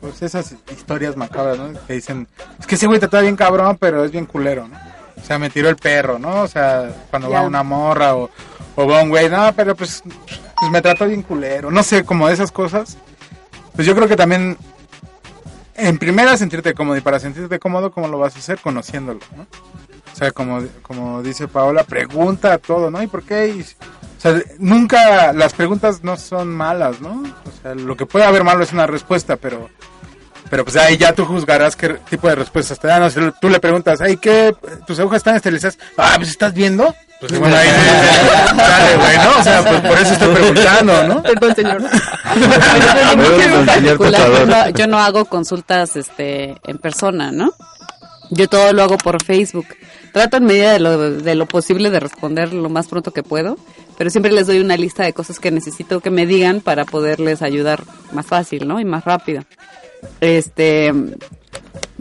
Speaker 6: pues esas historias macabras, ¿no? Que dicen, es que ese güey te está bien cabrón, pero es bien culero, ¿no? O sea, me tiró el perro, ¿no? O sea, cuando va una morra o, o va un güey, no, pero pues, pues me trató bien culero. No sé, como esas cosas. Pues yo creo que también, en primera, sentirte cómodo. Y para sentirte cómodo, ¿cómo lo vas a hacer? Conociéndolo, ¿no? O sea, como, como dice Paola, pregunta todo, ¿no? ¿Y por qué? Y, o sea, nunca, las preguntas no son malas, ¿no? O sea, lo que puede haber malo es una respuesta, pero, pero pues ahí ya tú juzgarás qué tipo de respuestas te dan. O sea, tú le preguntas, ay, ¿qué? ¿Tus agujas están esterilizadas? Ah, pues estás viendo. Pues bueno, ahí sale, güey, ¿no? O sea, pues por eso estoy preguntando, ¿no?
Speaker 4: Perdón, señor.
Speaker 5: yo, no, yo no hago consultas este en persona, ¿no? Yo todo lo hago por Facebook. Trato en medida de lo, de lo posible de responder lo más pronto que puedo, pero siempre les doy una lista de cosas que necesito que me digan para poderles ayudar más fácil, ¿no? Y más rápido. Este,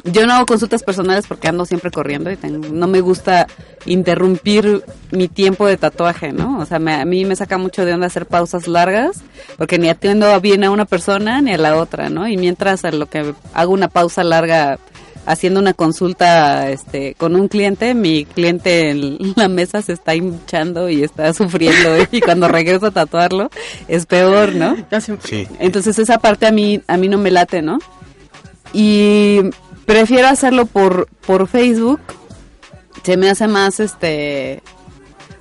Speaker 5: yo no hago consultas personales porque ando siempre corriendo y no me gusta interrumpir mi tiempo de tatuaje, ¿no? O sea, me- a mí me saca mucho de onda hacer pausas largas porque ni atiendo bien a una persona ni a la otra, ¿no? Y mientras a lo que hago una pausa larga haciendo una consulta este con un cliente, mi cliente en la mesa se está hinchando y está sufriendo y cuando regreso a tatuarlo es peor, ¿no?
Speaker 3: Sí.
Speaker 5: Entonces esa parte a mí a mí no me late, ¿no? Y prefiero hacerlo por por Facebook. Se me hace más este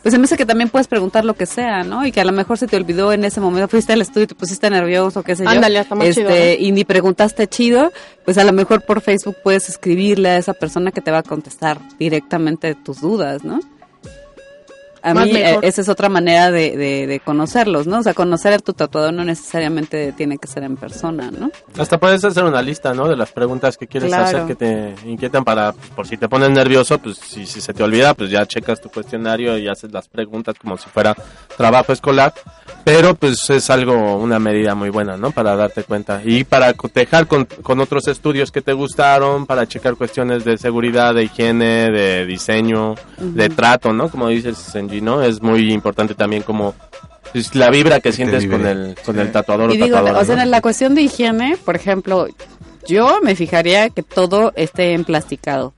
Speaker 5: pues se me hace que también puedes preguntar lo que sea, ¿no? Y que a lo mejor se te olvidó en ese momento, fuiste al estudio y te pusiste nervioso, qué sé yo.
Speaker 4: Ándale, está más
Speaker 5: este,
Speaker 4: chido.
Speaker 5: Y ni preguntaste chido, pues a lo mejor por Facebook puedes escribirle a esa persona que te va a contestar directamente tus dudas, ¿no? A
Speaker 4: Más
Speaker 5: mí eh,
Speaker 4: mejor.
Speaker 5: esa es otra manera de, de, de conocerlos, ¿no? O sea, conocer a tu tatuador no necesariamente tiene que ser en persona, ¿no?
Speaker 7: Hasta puedes hacer una lista, ¿no? De las preguntas que quieres
Speaker 5: Claro.
Speaker 7: hacer que te inquietan para, por si te pones nervioso, pues si, si se te olvida, pues ya checas tu cuestionario y haces las preguntas como si fuera trabajo escolar. Pero pues es algo, una medida muy buena, ¿no? Para darte cuenta. Y para cotejar con, con otros estudios que te gustaron, para checar cuestiones de seguridad, de higiene, de diseño, de trato, ¿no? Como dices, Senji, ¿no? Es muy importante también como pues, la vibra que sientes con el, con el tatuador o
Speaker 5: Y digo,
Speaker 7: tatuadora,
Speaker 5: o sea,
Speaker 7: ¿no?
Speaker 5: en la cuestión de higiene, por ejemplo, yo me fijaría que todo esté emplasticado.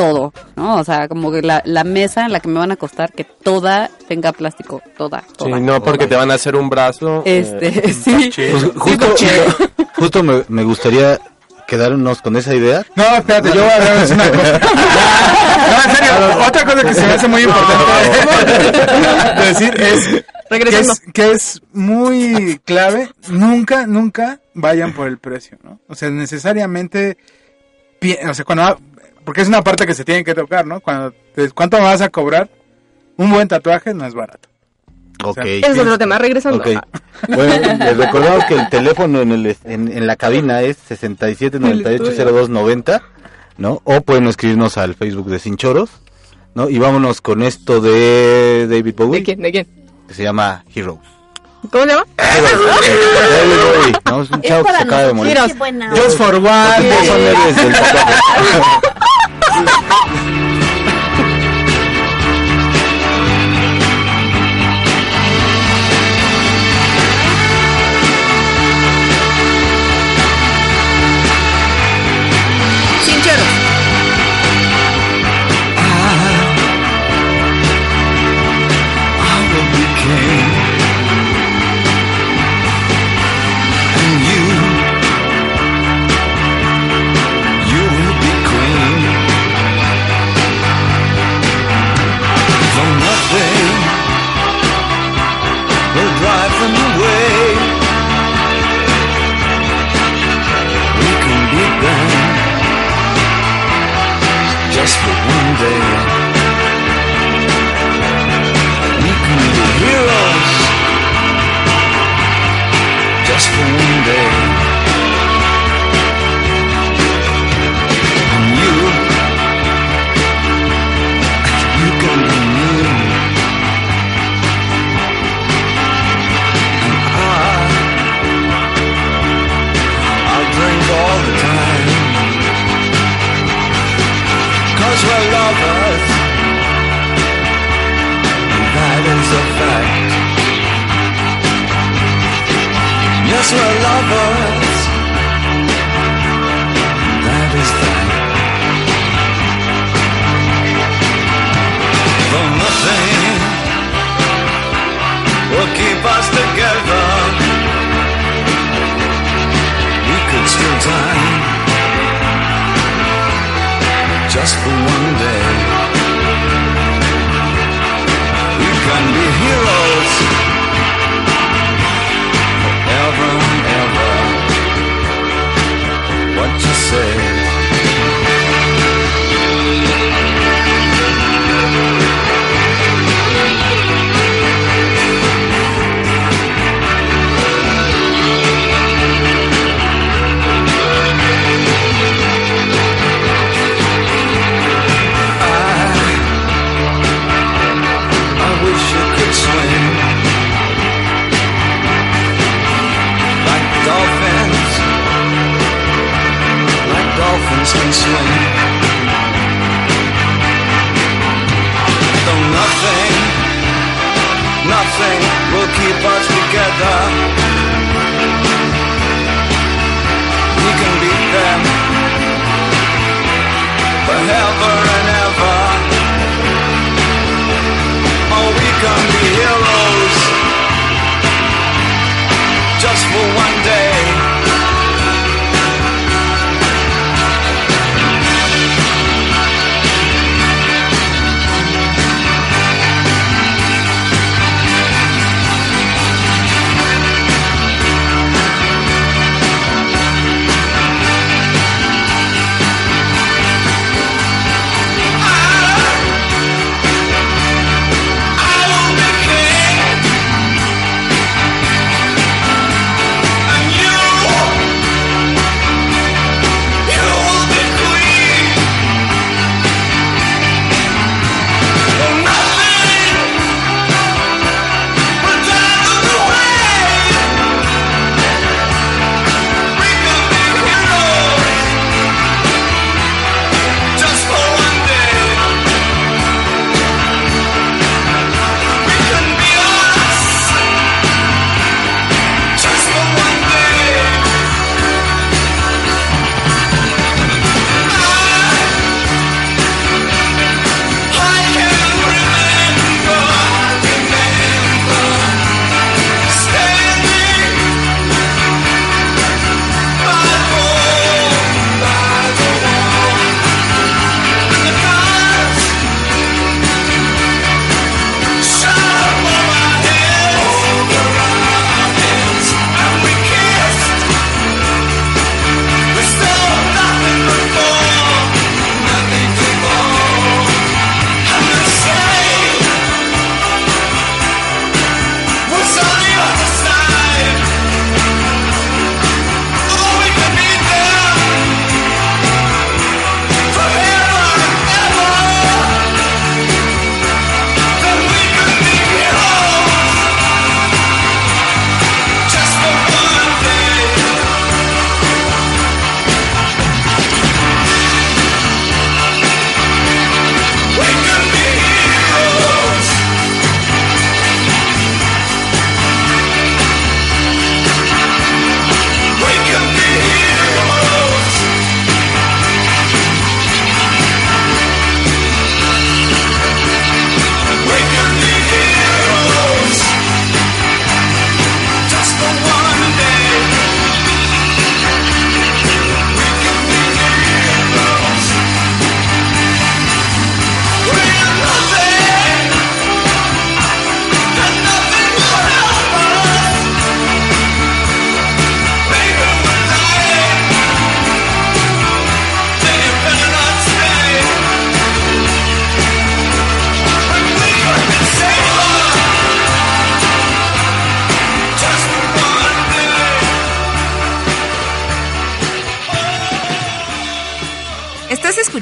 Speaker 5: Todo, ¿no? O sea, como que la, la mesa en la que me van a acostar, que toda tenga plástico, toda, toda.
Speaker 7: Sí, no porque te van a hacer un brazo.
Speaker 5: Este,
Speaker 7: eh,
Speaker 5: sí.
Speaker 3: Pues justo, justo me, me gustaría quedarnos con esa idea.
Speaker 6: No, espérate, yo voy a decir una cosa. No, en serio, otra cosa que se me hace muy importante decir es que, es que es muy clave, nunca, nunca vayan por el precio, ¿no? O sea, necesariamente, o sea, cuando, porque es una parte que se tiene que tocar, ¿no? Cuando, te- ¿cuánto vas a cobrar? Un buen tatuaje no es barato.
Speaker 3: Ok.
Speaker 4: Ese es otro tema, regresando.
Speaker 3: Ok. Bueno, les recordamos que el teléfono en, el, en, en la cabina es 67980290, ¿no? O pueden escribirnos al Facebook de Sinchoros, ¿no? Y vámonos con esto de David Bowie,
Speaker 4: ¿De quién? ¿De quién?
Speaker 3: que se llama Heroes.
Speaker 4: ¿Cómo se llama?
Speaker 3: David Bowie, ¿no? Es un chavo que se acaba de morir.
Speaker 4: Heroes.
Speaker 6: Just for one.
Speaker 8: Ha ha ha! Fact. Yes, we're lovers. That is that. Though nothing will keep us together, we could still die just for one day. heroes forever and ever. What you say? dance. Though nothing, nothing will keep us together. We can beat them forever and ever. Oh, we can.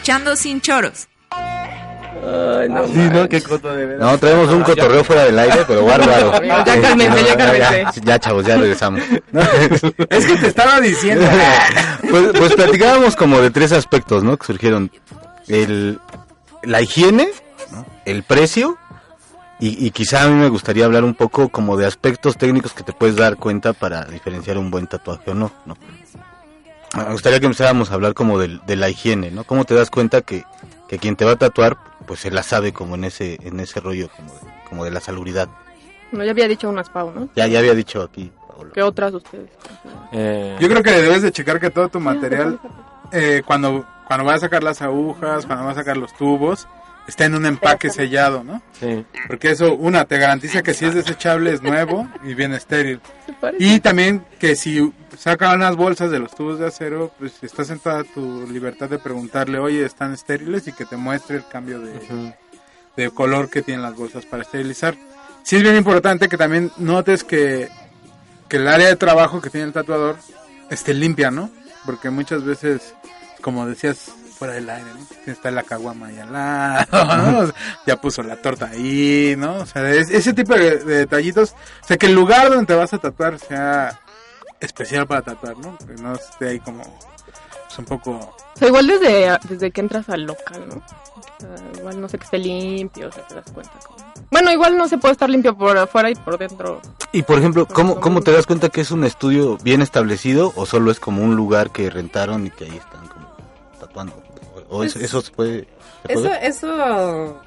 Speaker 2: Escuchando Sin Choros.
Speaker 7: Sí, ¿no? Qué coto de verdad.
Speaker 3: No, traemos un cotorreo fuera del aire, pero bárbaro.
Speaker 4: Ya cálmense, ya cálmense.
Speaker 3: Ya, chavos, ya regresamos.
Speaker 6: Es que te estaba diciendo.
Speaker 3: Pues, pues platicábamos como de tres aspectos, ¿no? Que surgieron. El, la higiene, ¿no? el precio y, y quizá a mí me gustaría hablar un poco como de aspectos técnicos que te puedes dar cuenta para diferenciar un buen tatuaje o no, ¿no? Me gustaría que empezáramos a hablar como del- de, la higiene, ¿no? ¿Cómo te das cuenta que, que quien te va a tatuar, pues se la sabe como en ese, en ese rollo como de, como de la salubridad?
Speaker 4: No, ya había dicho unas Pau, ¿no?
Speaker 3: Ya, ya había dicho aquí.
Speaker 4: ¿Qué otras ustedes?
Speaker 7: Eh,
Speaker 6: Yo creo que debes de checar que todo tu material, eh, cuando, cuando vas a sacar las agujas, cuando vas a sacar los tubos, está en un empaque sellado, ¿no?
Speaker 7: Sí.
Speaker 6: Porque eso, una, te garantiza que si es desechable es nuevo y bien estéril. Y también que si sacan unas bolsas de los tubos de acero, pues estás en toda tu libertad de preguntarle, oye, ¿están estériles? Y que te muestre el cambio de, de color que tienen las bolsas para esterilizar. Sí es bien importante que también notes que, que el área de trabajo que tiene el tatuador esté limpia, ¿no? Porque muchas veces, como decías fuera del aire, ¿no? Está la caguama ahí al lado, ¿no? O sea, ya puso la torta ahí, ¿no? O sea, es- ese tipo de, de detallitos. O sea, que el lugar donde te vas a tatuar sea especial para tatuar, ¿no? Que no esté ahí como pues, un poco...
Speaker 4: O sea, igual desde, desde que entras al local, ¿no? O sea, igual no sé que esté limpio, o sea, te das cuenta. como- Bueno, igual no se puede estar limpio por afuera y por dentro.
Speaker 3: Y por ejemplo, ¿cómo, ¿cómo te das cuenta que es un estudio bien establecido o solo es como un lugar que rentaron y que ahí están como tatuando? ¿O, o eso, se puede...? se
Speaker 5: Eso,
Speaker 3: puede?
Speaker 5: eso,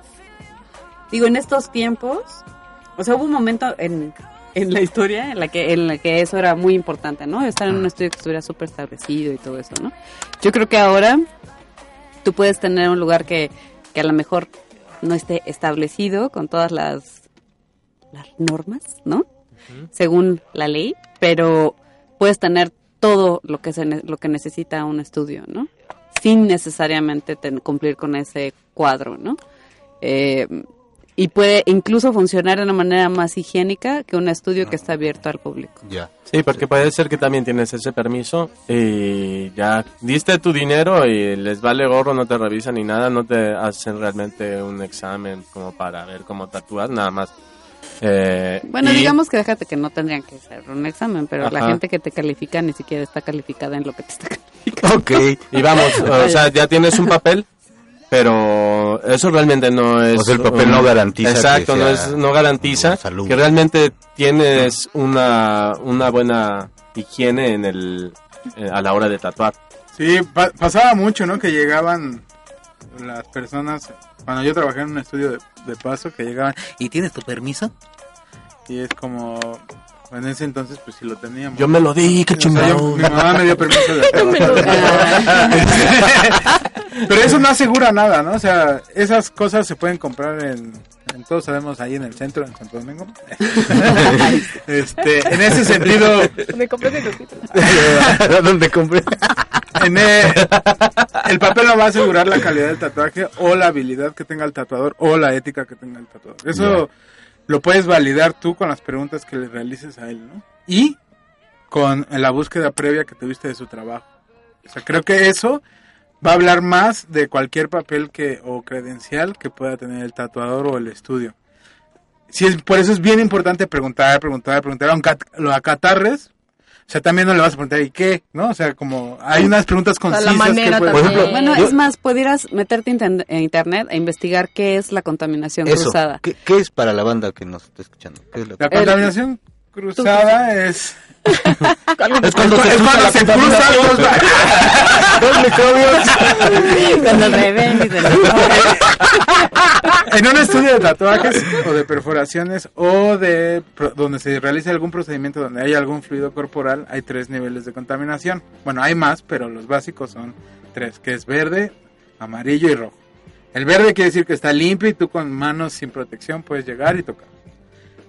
Speaker 5: digo, en estos tiempos, o sea, hubo un momento en, en la historia en la que en la que eso era muy importante, ¿no? Estar en un estudio que estuviera súper establecido y todo eso, ¿no? Yo creo que ahora tú puedes tener un lugar que, que a lo mejor no esté establecido con todas las, las normas, ¿no? Según la ley, pero puedes tener todo lo que se ne- lo que necesita un estudio, ¿no? Sin necesariamente ten- cumplir con ese cuadro, ¿no? Eh, y puede incluso funcionar de una manera más higiénica que un estudio que está abierto al público.
Speaker 3: Ya.
Speaker 7: Sí, porque puede ser que también tienes ese permiso y ya diste tu dinero y les vale gorro, no te revisan ni nada, no te hacen realmente un examen como para ver cómo tatuar, nada más. Eh,
Speaker 5: Bueno,
Speaker 7: y-
Speaker 5: digamos que déjate que no tendrían que hacer un examen, pero la gente que te califica ni siquiera está calificada en lo que te está
Speaker 3: Ok.
Speaker 7: Y vamos, o sea, ya tienes un papel, pero eso realmente no es...
Speaker 3: O sea, el papel no garantiza
Speaker 7: Exacto,
Speaker 3: que
Speaker 7: no, es, no garantiza
Speaker 3: salud.
Speaker 7: que realmente tienes una, una buena higiene en el, eh, a la hora de tatuar.
Speaker 6: Sí, pa- pasaba mucho, ¿no? Que llegaban las personas, cuando yo trabajé en un estudio de, de paso, que llegaban, ¿y tienes tu permiso? Y es como, en ese entonces pues sí lo teníamos.
Speaker 7: Yo me lo di, qué
Speaker 6: O sea, yo-
Speaker 7: chingón.
Speaker 6: mi mamá me dio permiso de. Pero eso no asegura nada, ¿no? O sea, esas cosas se pueden comprar en, en todos sabemos, ahí en el centro, en Santo Domingo. este, en ese sentido,
Speaker 4: Me compré cosito.
Speaker 3: ¿Dónde compré?
Speaker 6: En el, el papel no va a asegurar la calidad del tatuaje o la habilidad que tenga el tatuador o la ética que tenga el tatuador. Eso lo puedes validar tú con las preguntas que le realices a él, ¿no? Y con la búsqueda previa que tuviste de su trabajo. O sea, creo que eso va a hablar más de cualquier papel que o credencial que pueda tener el tatuador o el estudio. Sí, es, por eso es bien importante preguntar, preguntar, preguntar, aunque lo acatarres, o sea, también no le vas a preguntar, ¿y qué? ¿No? O sea, como hay unas preguntas
Speaker 4: sea, la
Speaker 6: concisas
Speaker 4: manera
Speaker 6: que puedes-
Speaker 4: también.
Speaker 6: Por ejemplo,
Speaker 5: Bueno,
Speaker 6: yo-
Speaker 5: es más, pudieras meterte en internet e investigar qué es la contaminación
Speaker 3: Eso.
Speaker 5: cruzada.
Speaker 3: ¿Qué, qué es para la banda que nos está escuchando? ¿Qué es
Speaker 6: La contaminación cruzada es...
Speaker 3: Es cuando
Speaker 6: Es
Speaker 3: se
Speaker 6: es
Speaker 3: cruza
Speaker 6: cuando
Speaker 3: la
Speaker 6: se cruzan dos, dos microbios.
Speaker 5: Cuando beben y se
Speaker 6: En un estudio de tatuajes o de perforaciones o de pro- donde se realiza algún procedimiento donde hay algún fluido corporal, hay tres niveles de contaminación. Bueno, hay más, pero los básicos son tres, que es verde, amarillo y rojo. El verde quiere decir que está limpio y tú con manos sin protección puedes llegar y tocar.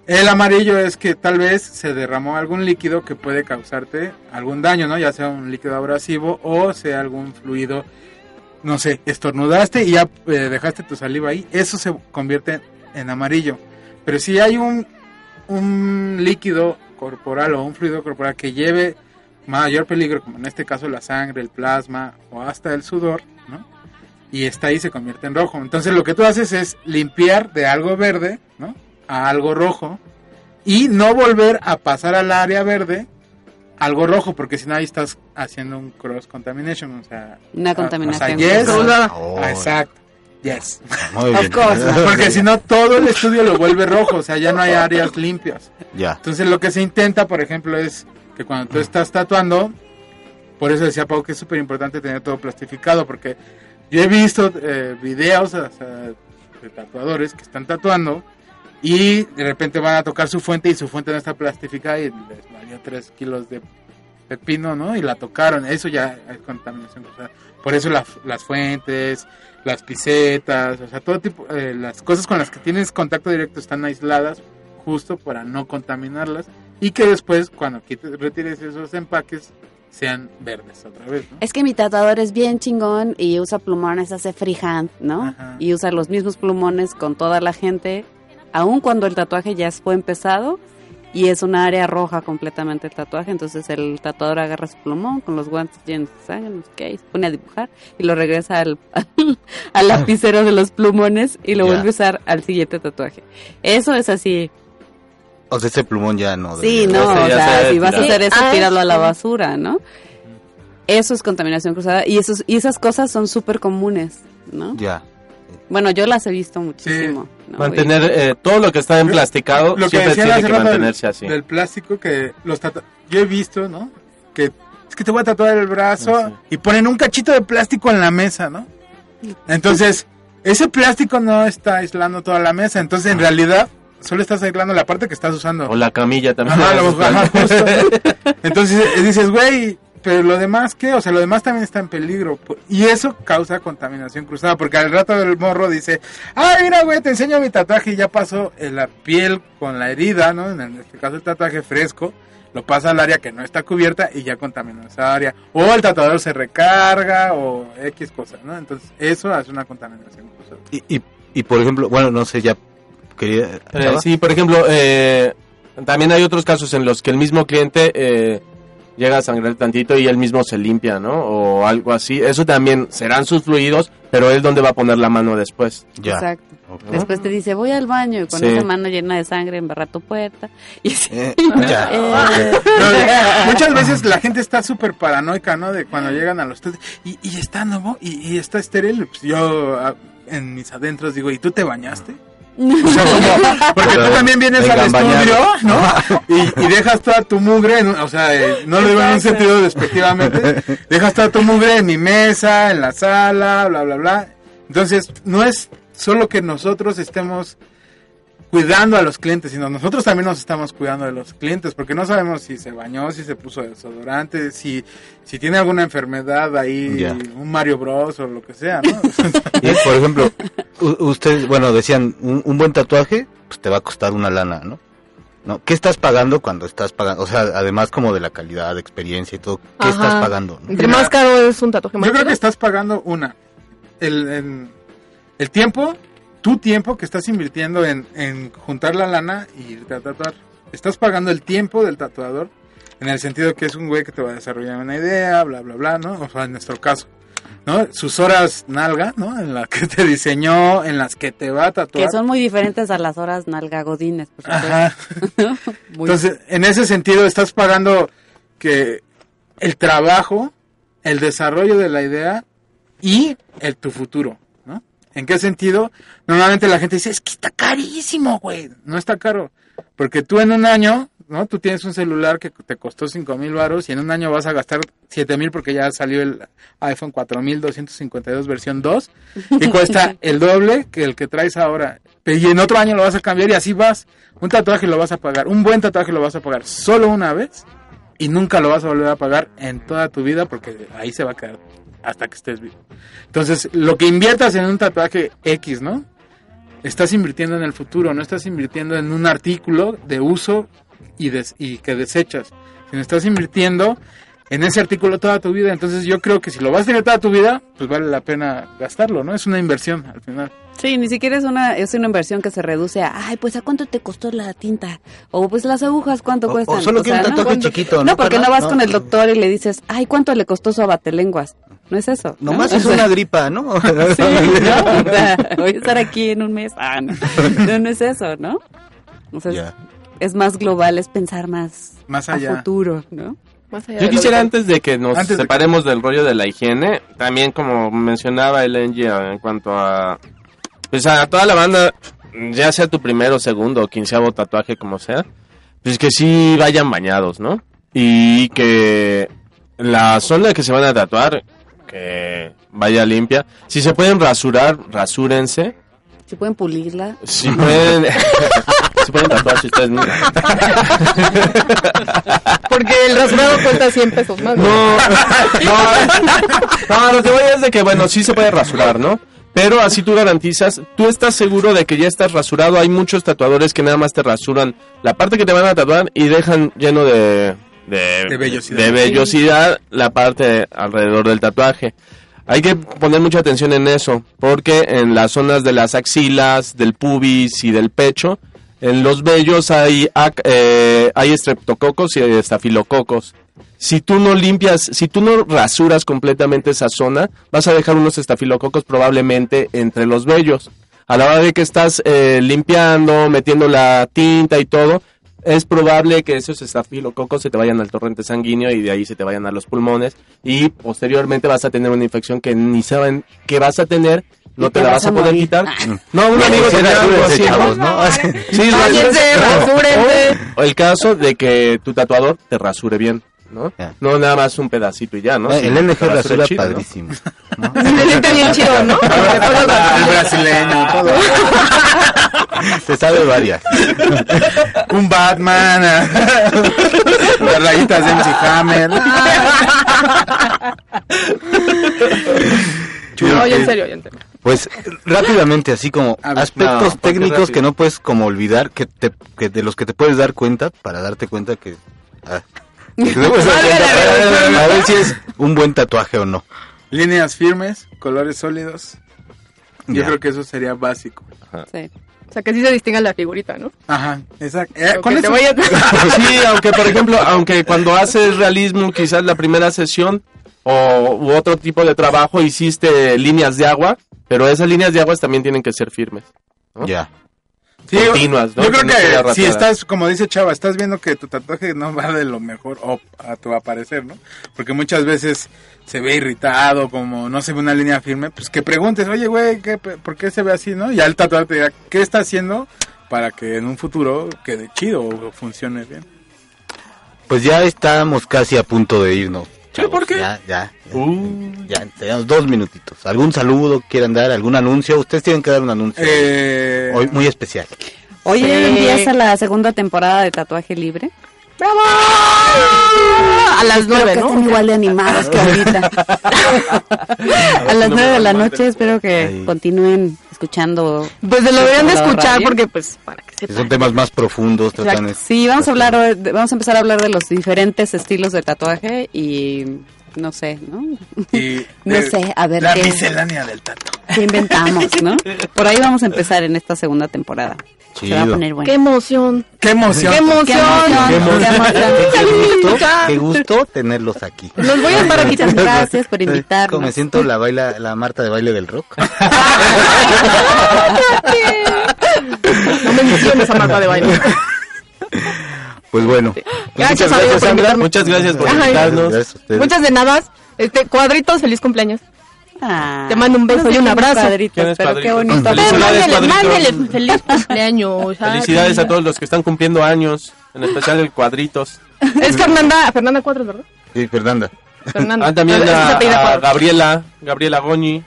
Speaker 6: El amarillo es que tal vez se derramó algún líquido que puede causarte algún daño, ¿no? Ya sea un líquido abrasivo o sea algún fluido, no sé, estornudaste y ya eh, dejaste tu saliva ahí, eso se convierte en amarillo. Pero si hay un, un líquido corporal o un fluido corporal que lleve mayor peligro, como en este caso la sangre, el plasma o hasta el sudor, ¿no? y está ahí se convierte en rojo. Entonces lo que tú haces es limpiar de algo verde, ¿no? A algo rojo y no volver a pasar al área verde algo rojo, porque si no ahí estás haciendo un cross contamination, o sea,
Speaker 5: Una
Speaker 6: ah,
Speaker 5: contaminación
Speaker 6: O sea, yes, ah, exacto. Yes.
Speaker 3: Muy bien.
Speaker 6: Porque si no todo el estudio lo vuelve rojo, o sea, ya no hay áreas limpias.
Speaker 3: Ya.
Speaker 6: Entonces lo que se intenta, por ejemplo, es que cuando tú estás tatuando, por eso decía Pau que es súper importante tener todo plastificado, porque yo he visto eh, videos o sea, de tatuadores que están tatuando y de repente van a tocar su fuente y su fuente no está plastificada y les valió 3 kilos de pepino, ¿no? Y la tocaron, eso ya es contaminación. cruzada. por eso la- las fuentes, las pisetas, o sea, todo tipo, eh, las cosas con las que tienes contacto directo están aisladas justo para no contaminarlas y que después cuando quites, retires esos empaques sean verdes otra vez, ¿no?
Speaker 5: Es que mi tatuador es bien chingón y usa plumones, hace freehand, ¿no?
Speaker 6: Ajá.
Speaker 5: Y usa los mismos plumones con toda la gente, aun cuando el tatuaje ya fue empezado y es una área roja completamente el tatuaje. Entonces el tatuador agarra su plumón con los guantes llenos de sangre, no sé qué, y se pone a dibujar y lo regresa al, al lapicero de los plumones y lo
Speaker 3: Ya.
Speaker 5: vuelve a usar al siguiente tatuaje. Eso es así.
Speaker 3: O sea, ese plumón ya no.
Speaker 5: Sí, no, o
Speaker 7: se
Speaker 5: sea,
Speaker 7: debe
Speaker 5: si vas a hacer eso,
Speaker 2: Ah,
Speaker 5: tíralo a la basura, ¿no? Eso es contaminación cruzada y, esos, y esas cosas son súper comunes, ¿no?
Speaker 3: Ya.
Speaker 5: Bueno, yo las he visto muchísimo. ¿no?
Speaker 7: Mantener eh, todo lo que está emplasticado
Speaker 6: lo que
Speaker 7: siempre tiene que
Speaker 6: del-
Speaker 7: mantenerse así.
Speaker 6: Del plástico que los yo he visto, ¿no? Que es que te voy a tatuar el brazo
Speaker 7: Ah,
Speaker 6: y ponen un cachito de plástico en la mesa, ¿no? Entonces, ese plástico no está aislando toda la mesa, entonces en realidad solo estás aislando la parte que estás usando.
Speaker 7: O la camilla también.
Speaker 6: Ajá, lo- ajá, justo. Entonces eh, dices, güey, pero lo demás qué? O sea, lo demás también está en peligro. Y eso causa contaminación cruzada, porque al rato del morro dice, ah, mira, güey, te enseño mi tatuaje y ya pasó la piel con la herida, ¿no? En este caso el tatuaje fresco, lo pasa al área que no está cubierta y ya contaminó esa área. O el tatuador se recarga o X cosas, ¿no? Entonces eso hace una contaminación cruzada.
Speaker 3: Y, y, y por ejemplo, bueno, no sé, ya quería...
Speaker 7: Eh, sí, por ejemplo, eh, también hay otros casos en los que el mismo cliente eh, llega a sangrar tantito y él mismo se limpia, ¿no? O algo así. Eso también serán sus fluidos, pero él dónde va a poner la mano después.
Speaker 3: Ya.
Speaker 5: Exacto. Después te dice, voy al baño y con
Speaker 7: Sí.
Speaker 5: esa mano llena de sangre embarra tu puerta. Y así,
Speaker 3: Eh, ya.
Speaker 5: eh,
Speaker 6: No, muchas veces la gente está súper paranoica, ¿no? De cuando llegan a los test y, y está nuevo y, y está estéril. Pues yo ah, en mis adentros digo, ¿y tú te bañaste? O sea, como- porque tú también vienes al estudio. ¿no? Y, y dejas toda tu mugre, en o sea, eh, no lo digo en un sentido despectivamente, dejas toda tu mugre en mi mesa, en la sala, bla, bla, bla. Entonces, no es solo que nosotros estemos cuidando a los clientes, sino nosotros también nos estamos cuidando de los clientes, porque no sabemos si se bañó, si se puso desodorante, si, si tiene alguna enfermedad ahí, un Mario Bros o lo que sea, ¿no?
Speaker 3: Y, por ejemplo, u- ustedes, bueno, decían, un, un buen tatuaje, pues te va a costar una lana, ¿no? ¿No? ¿Qué estás pagando cuando estás pagando? O sea, además como de la calidad, de experiencia y todo, ¿qué
Speaker 4: Ajá.
Speaker 3: estás pagando? no?
Speaker 4: Entre más caro es un tatuaje más
Speaker 6: Yo creo
Speaker 4: caro.
Speaker 6: que estás pagando una, el, el, el tiempo, tu tiempo que estás invirtiendo en, en juntar la lana y irte a tatuar. Estás pagando el tiempo del tatuador, en el sentido que es un güey que te va a desarrollar una idea, bla, bla, bla, ¿no? O sea, en nuestro caso, ¿no? Sus horas nalga, ¿no? En las que te diseñó, en las que te va a tatuar.
Speaker 5: que son muy diferentes a las horas nalgagodines, por supuesto.
Speaker 6: Ajá. Entonces, en ese sentido, estás pagando que el trabajo, el desarrollo de la idea y el tu futuro. ¿En qué sentido? Normalmente la gente dice, es que está carísimo, güey. No está caro. Porque tú en un año, ¿no? Tú tienes un celular que te costó cinco mil baros y en un año vas a gastar siete mil porque ya salió el iPhone 4252 versión 2 y cuesta el doble que el que traes ahora. Y en otro año lo vas a cambiar y así vas. Un tatuaje lo vas a pagar, un buen tatuaje lo vas a pagar solo una vez y nunca lo vas a volver a pagar en toda tu vida porque ahí se va a quedar hasta que estés vivo. Entonces, lo que inviertas en un tatuaje X, ¿no? Estás invirtiendo en el futuro, no estás invirtiendo en un artículo de uso y, des- y que desechas, sino estás invirtiendo en ese artículo toda tu vida. Entonces, yo creo que si lo vas a tener toda tu vida, pues vale la pena gastarlo, ¿no? Es una inversión al final.
Speaker 5: Sí, ni siquiera es una, es una inversión que se reduce a, ay, pues, ¿a cuánto te costó la tinta? O, pues, las agujas, ¿cuánto
Speaker 3: O- o
Speaker 5: cuestan?
Speaker 3: solo quiero un
Speaker 5: ¿no?
Speaker 3: tatuaje
Speaker 5: ¿Cuánto-
Speaker 3: chiquito, ¿no,
Speaker 5: No, porque no vas
Speaker 3: No.
Speaker 5: con el doctor y le dices, ay, ¿cuánto le costó su abatelenguas? No es eso. ¿no?
Speaker 3: Nomás
Speaker 5: O
Speaker 3: es
Speaker 5: sea,
Speaker 3: una gripa, ¿no?
Speaker 5: Sí, ¿no? O sea, voy a estar aquí en un mes. Ah, no. No, no es eso, ¿no? O sea, es- más global, es pensar más,
Speaker 6: Más
Speaker 5: a
Speaker 6: allá.
Speaker 5: futuro, ¿no?
Speaker 4: Más allá
Speaker 7: Yo quisiera antes de que nos
Speaker 6: Antes de
Speaker 7: separemos del rollo de la higiene, también como mencionaba el Angie en cuanto a pues a toda la banda, ya sea tu primero, segundo o quinceavo tatuaje como sea, pues que sí vayan bañados, ¿no? Y que la zona que se van a tatuar que vaya limpia. Si se pueden rasurar, rasúrense.
Speaker 5: Si pueden pulirla.
Speaker 7: Si pueden si pueden tatuarse ustedes mismos.
Speaker 4: Porque el rasurado cuesta 100 pesos más.
Speaker 7: No, no, no, lo que voy es de que, bueno, sí se puede rasurar, ¿no? Pero así tú garantizas, tú estás seguro de que ya estás rasurado. Hay muchos tatuadores que nada más te rasuran la parte que te van a tatuar y dejan lleno de, de,
Speaker 6: De vellosidad.
Speaker 7: de vellosidad la parte alrededor del tatuaje. Hay que poner mucha atención en eso, porque en las zonas de las axilas, del pubis y del pecho, en los vellos hay, eh, hay estreptococos y estafilococos. Si tú no limpias, si tú no rasuras completamente esa zona, vas a dejar unos estafilococos probablemente entre los vellos. A la hora de que estás eh, limpiando, metiendo la tinta y todo, es probable que esos estafilococos se te vayan al torrente sanguíneo y de ahí se te vayan a los pulmones y posteriormente vas a tener una infección que ni saben que vas a tener, no te
Speaker 5: te
Speaker 7: la
Speaker 5: vas
Speaker 7: vas a
Speaker 5: a
Speaker 7: poder
Speaker 5: morir.
Speaker 7: quitar.
Speaker 5: Ah.
Speaker 7: No, un amigo
Speaker 3: Sí, rasúrense,
Speaker 7: así.
Speaker 3: chavos, ¿no?
Speaker 7: Sí,
Speaker 4: Báñense, rasúrense.
Speaker 7: O el caso de que tu tatuador te rasure bien, ¿no? No nada más un pedacito y ya, ¿no?
Speaker 3: Eh, el NG
Speaker 7: rasure
Speaker 3: rasura
Speaker 7: chido, ¿no?
Speaker 3: padrísimo.
Speaker 4: Se siente bien chido, ¿no?
Speaker 6: El brasileño todo.
Speaker 3: Se sabe varias.
Speaker 6: Un Batman. Las rayitas de MC Hammer.
Speaker 4: Oye, en serio, oye, en serio.
Speaker 3: Pues rápidamente, así como
Speaker 6: ver,
Speaker 3: aspectos
Speaker 7: no,
Speaker 3: técnicos
Speaker 7: rápido.
Speaker 3: que no puedes como olvidar, que, te, que de los que te puedes dar cuenta para darte cuenta que... ah, a ver si es un buen tatuaje o no.
Speaker 6: Líneas firmes, colores sólidos. Yo
Speaker 3: Ya.
Speaker 6: creo que eso sería básico.
Speaker 5: Sí.
Speaker 4: O sea, que sí se distinga la figurita, ¿no?
Speaker 6: Ajá, exacto. Eh,
Speaker 4: vaya-
Speaker 7: Sí, aunque por ejemplo, aunque cuando haces realismo, quizás la primera sesión o u otro tipo de trabajo hiciste líneas de agua, pero esas líneas de aguas también tienen que ser firmes. ¿no?
Speaker 3: Ya.
Speaker 6: Sí,
Speaker 7: continuas, ¿no?
Speaker 6: Yo creo
Speaker 7: Que no
Speaker 6: si estás, como dice Chava, estás viendo que tu tatuaje no va de lo mejor o a tu aparecer, ¿no? Porque muchas veces se ve irritado, como no se ve una línea firme, pues que preguntes, oye, güey, ¿qué, ¿por qué se ve así, no? Y al tatuador te dirá, ¿qué está haciendo para que en un futuro quede chido o funcione bien?
Speaker 3: Pues ya estamos casi a punto de irnos. Chavos.
Speaker 6: ¿Por qué?
Speaker 3: Ya, ya. Ya,
Speaker 7: Uh,
Speaker 3: ya tenemos dos minutitos. ¿Algún saludo quieran dar? ¿Algún anuncio? Ustedes tienen que dar un anuncio
Speaker 6: Eh,
Speaker 3: hoy muy especial.
Speaker 5: Hoy
Speaker 4: Sí.
Speaker 5: empieza la segunda temporada de Tatuaje Libre.
Speaker 4: ¡Bravo! A las
Speaker 5: Espero
Speaker 4: nueve,
Speaker 5: que
Speaker 4: ¿no?
Speaker 5: estén igual de animados que ahorita. a las nueve de la noche espero que continúen escuchando.
Speaker 4: Pues lo deberían de escuchar
Speaker 5: radio.
Speaker 4: porque, pues, para que sepan.
Speaker 3: son temas más profundos. Tratan.
Speaker 5: Sí, vamos a hablar, hoy de- vamos a empezar a hablar de los diferentes estilos de tatuaje y no sé, ¿no?
Speaker 6: y
Speaker 5: No
Speaker 6: de-
Speaker 5: sé, a ver
Speaker 6: La
Speaker 5: qué-
Speaker 6: miscelánea del tatu.
Speaker 5: ¿Qué inventamos, no? Por ahí vamos a empezar en esta segunda temporada. Se va a poner bueno.
Speaker 4: ¡Qué emoción!
Speaker 6: ¡Qué emoción!
Speaker 4: ¡Qué emoción!
Speaker 5: Qué emoción, qué emoción.
Speaker 3: Qué gusto, qué gusto tenerlos aquí.
Speaker 4: Los voy a estar aquí
Speaker 5: Muchas gracias por
Speaker 3: Como me
Speaker 5: invitarnos.
Speaker 3: siento la baila, la Marta de baile del rock.
Speaker 4: No menciones a Marta de baile.
Speaker 3: Pues bueno. Pues
Speaker 4: Gracias,
Speaker 3: muchas Sandra.
Speaker 4: invitarme.
Speaker 7: muchas gracias por invitarnos.
Speaker 3: Gracias.
Speaker 4: Muchas de nada. Este, cuadritos, feliz cumpleaños.
Speaker 5: Ah,
Speaker 4: Te mando un beso
Speaker 5: no sé
Speaker 4: y un abrazo.
Speaker 5: Cuadritos,
Speaker 7: ¿Quién es
Speaker 5: pero qué bonito.
Speaker 7: Felicidades,
Speaker 4: Mándele, feliz cumpleaños. ay.
Speaker 7: Felicidades a todos los que están cumpliendo años, en especial el Cuadritos.
Speaker 4: Es Fernanda, Fernanda Cuadros, ¿verdad?
Speaker 3: Sí, Fernanda.
Speaker 4: Fernanda.
Speaker 7: Ah, también a. Gabriela, Gabriela Goñi,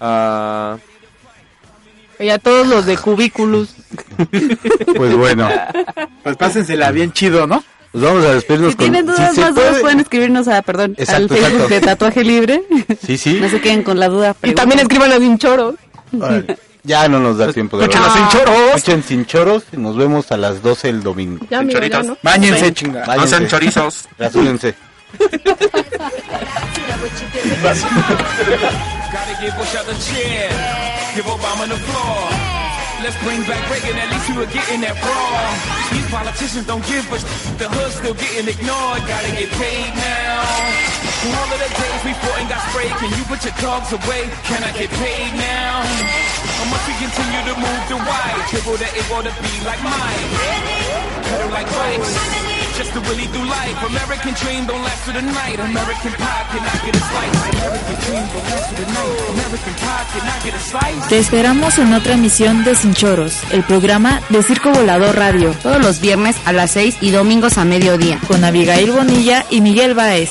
Speaker 7: a
Speaker 4: Y a todos los de cubículos.
Speaker 3: Pues bueno.
Speaker 6: Pues pásensela bien chido, ¿no?
Speaker 3: Pues vamos a despedirnos
Speaker 5: Si
Speaker 3: con...
Speaker 5: tienen dudas más dudas
Speaker 3: puede-
Speaker 5: pueden escribirnos a, perdón, al
Speaker 3: Exacto,
Speaker 5: Facebook
Speaker 3: exacto.
Speaker 5: de Tatuaje Libre.
Speaker 3: Sí, sí.
Speaker 5: No se queden con la duda.
Speaker 4: Y también escriban a Sin Choros.
Speaker 3: Órale. Ya no nos da tiempo de
Speaker 6: Escuchen sin choros.
Speaker 3: Escuchen sin choros y nos vemos a las 12 el domingo.
Speaker 4: Ya, amigo, ya, ¿no?
Speaker 6: Báñense, chinga.
Speaker 3: Váyanse.
Speaker 7: chorizos.
Speaker 3: Rasúrense.
Speaker 8: Gotta give Bush out the chair. Give Obama the floor. Let's bring back Reagan, at least we were getting that wrong. These politicians don't give sh- the hood still getting ignored. Gotta get paid now.
Speaker 9: All of the days we fought and got sprayed, can you put your dogs away? Can I get paid now? Or must we continue to move the wide? Dribble that it to be like mine. Pedal like bikes. Just to really do life. American dream don't last through the night. American pie cannot get a slice. American dream don't last through the night. American pie cannot get a slice.
Speaker 10: Te esperamos en otra emisión de Sin Choros, el programa de Circo Volador Radio,
Speaker 1: Todos los viernes a las 6 y domingos a mediodía.
Speaker 10: con Abigail Bonilla y Miguel Baez.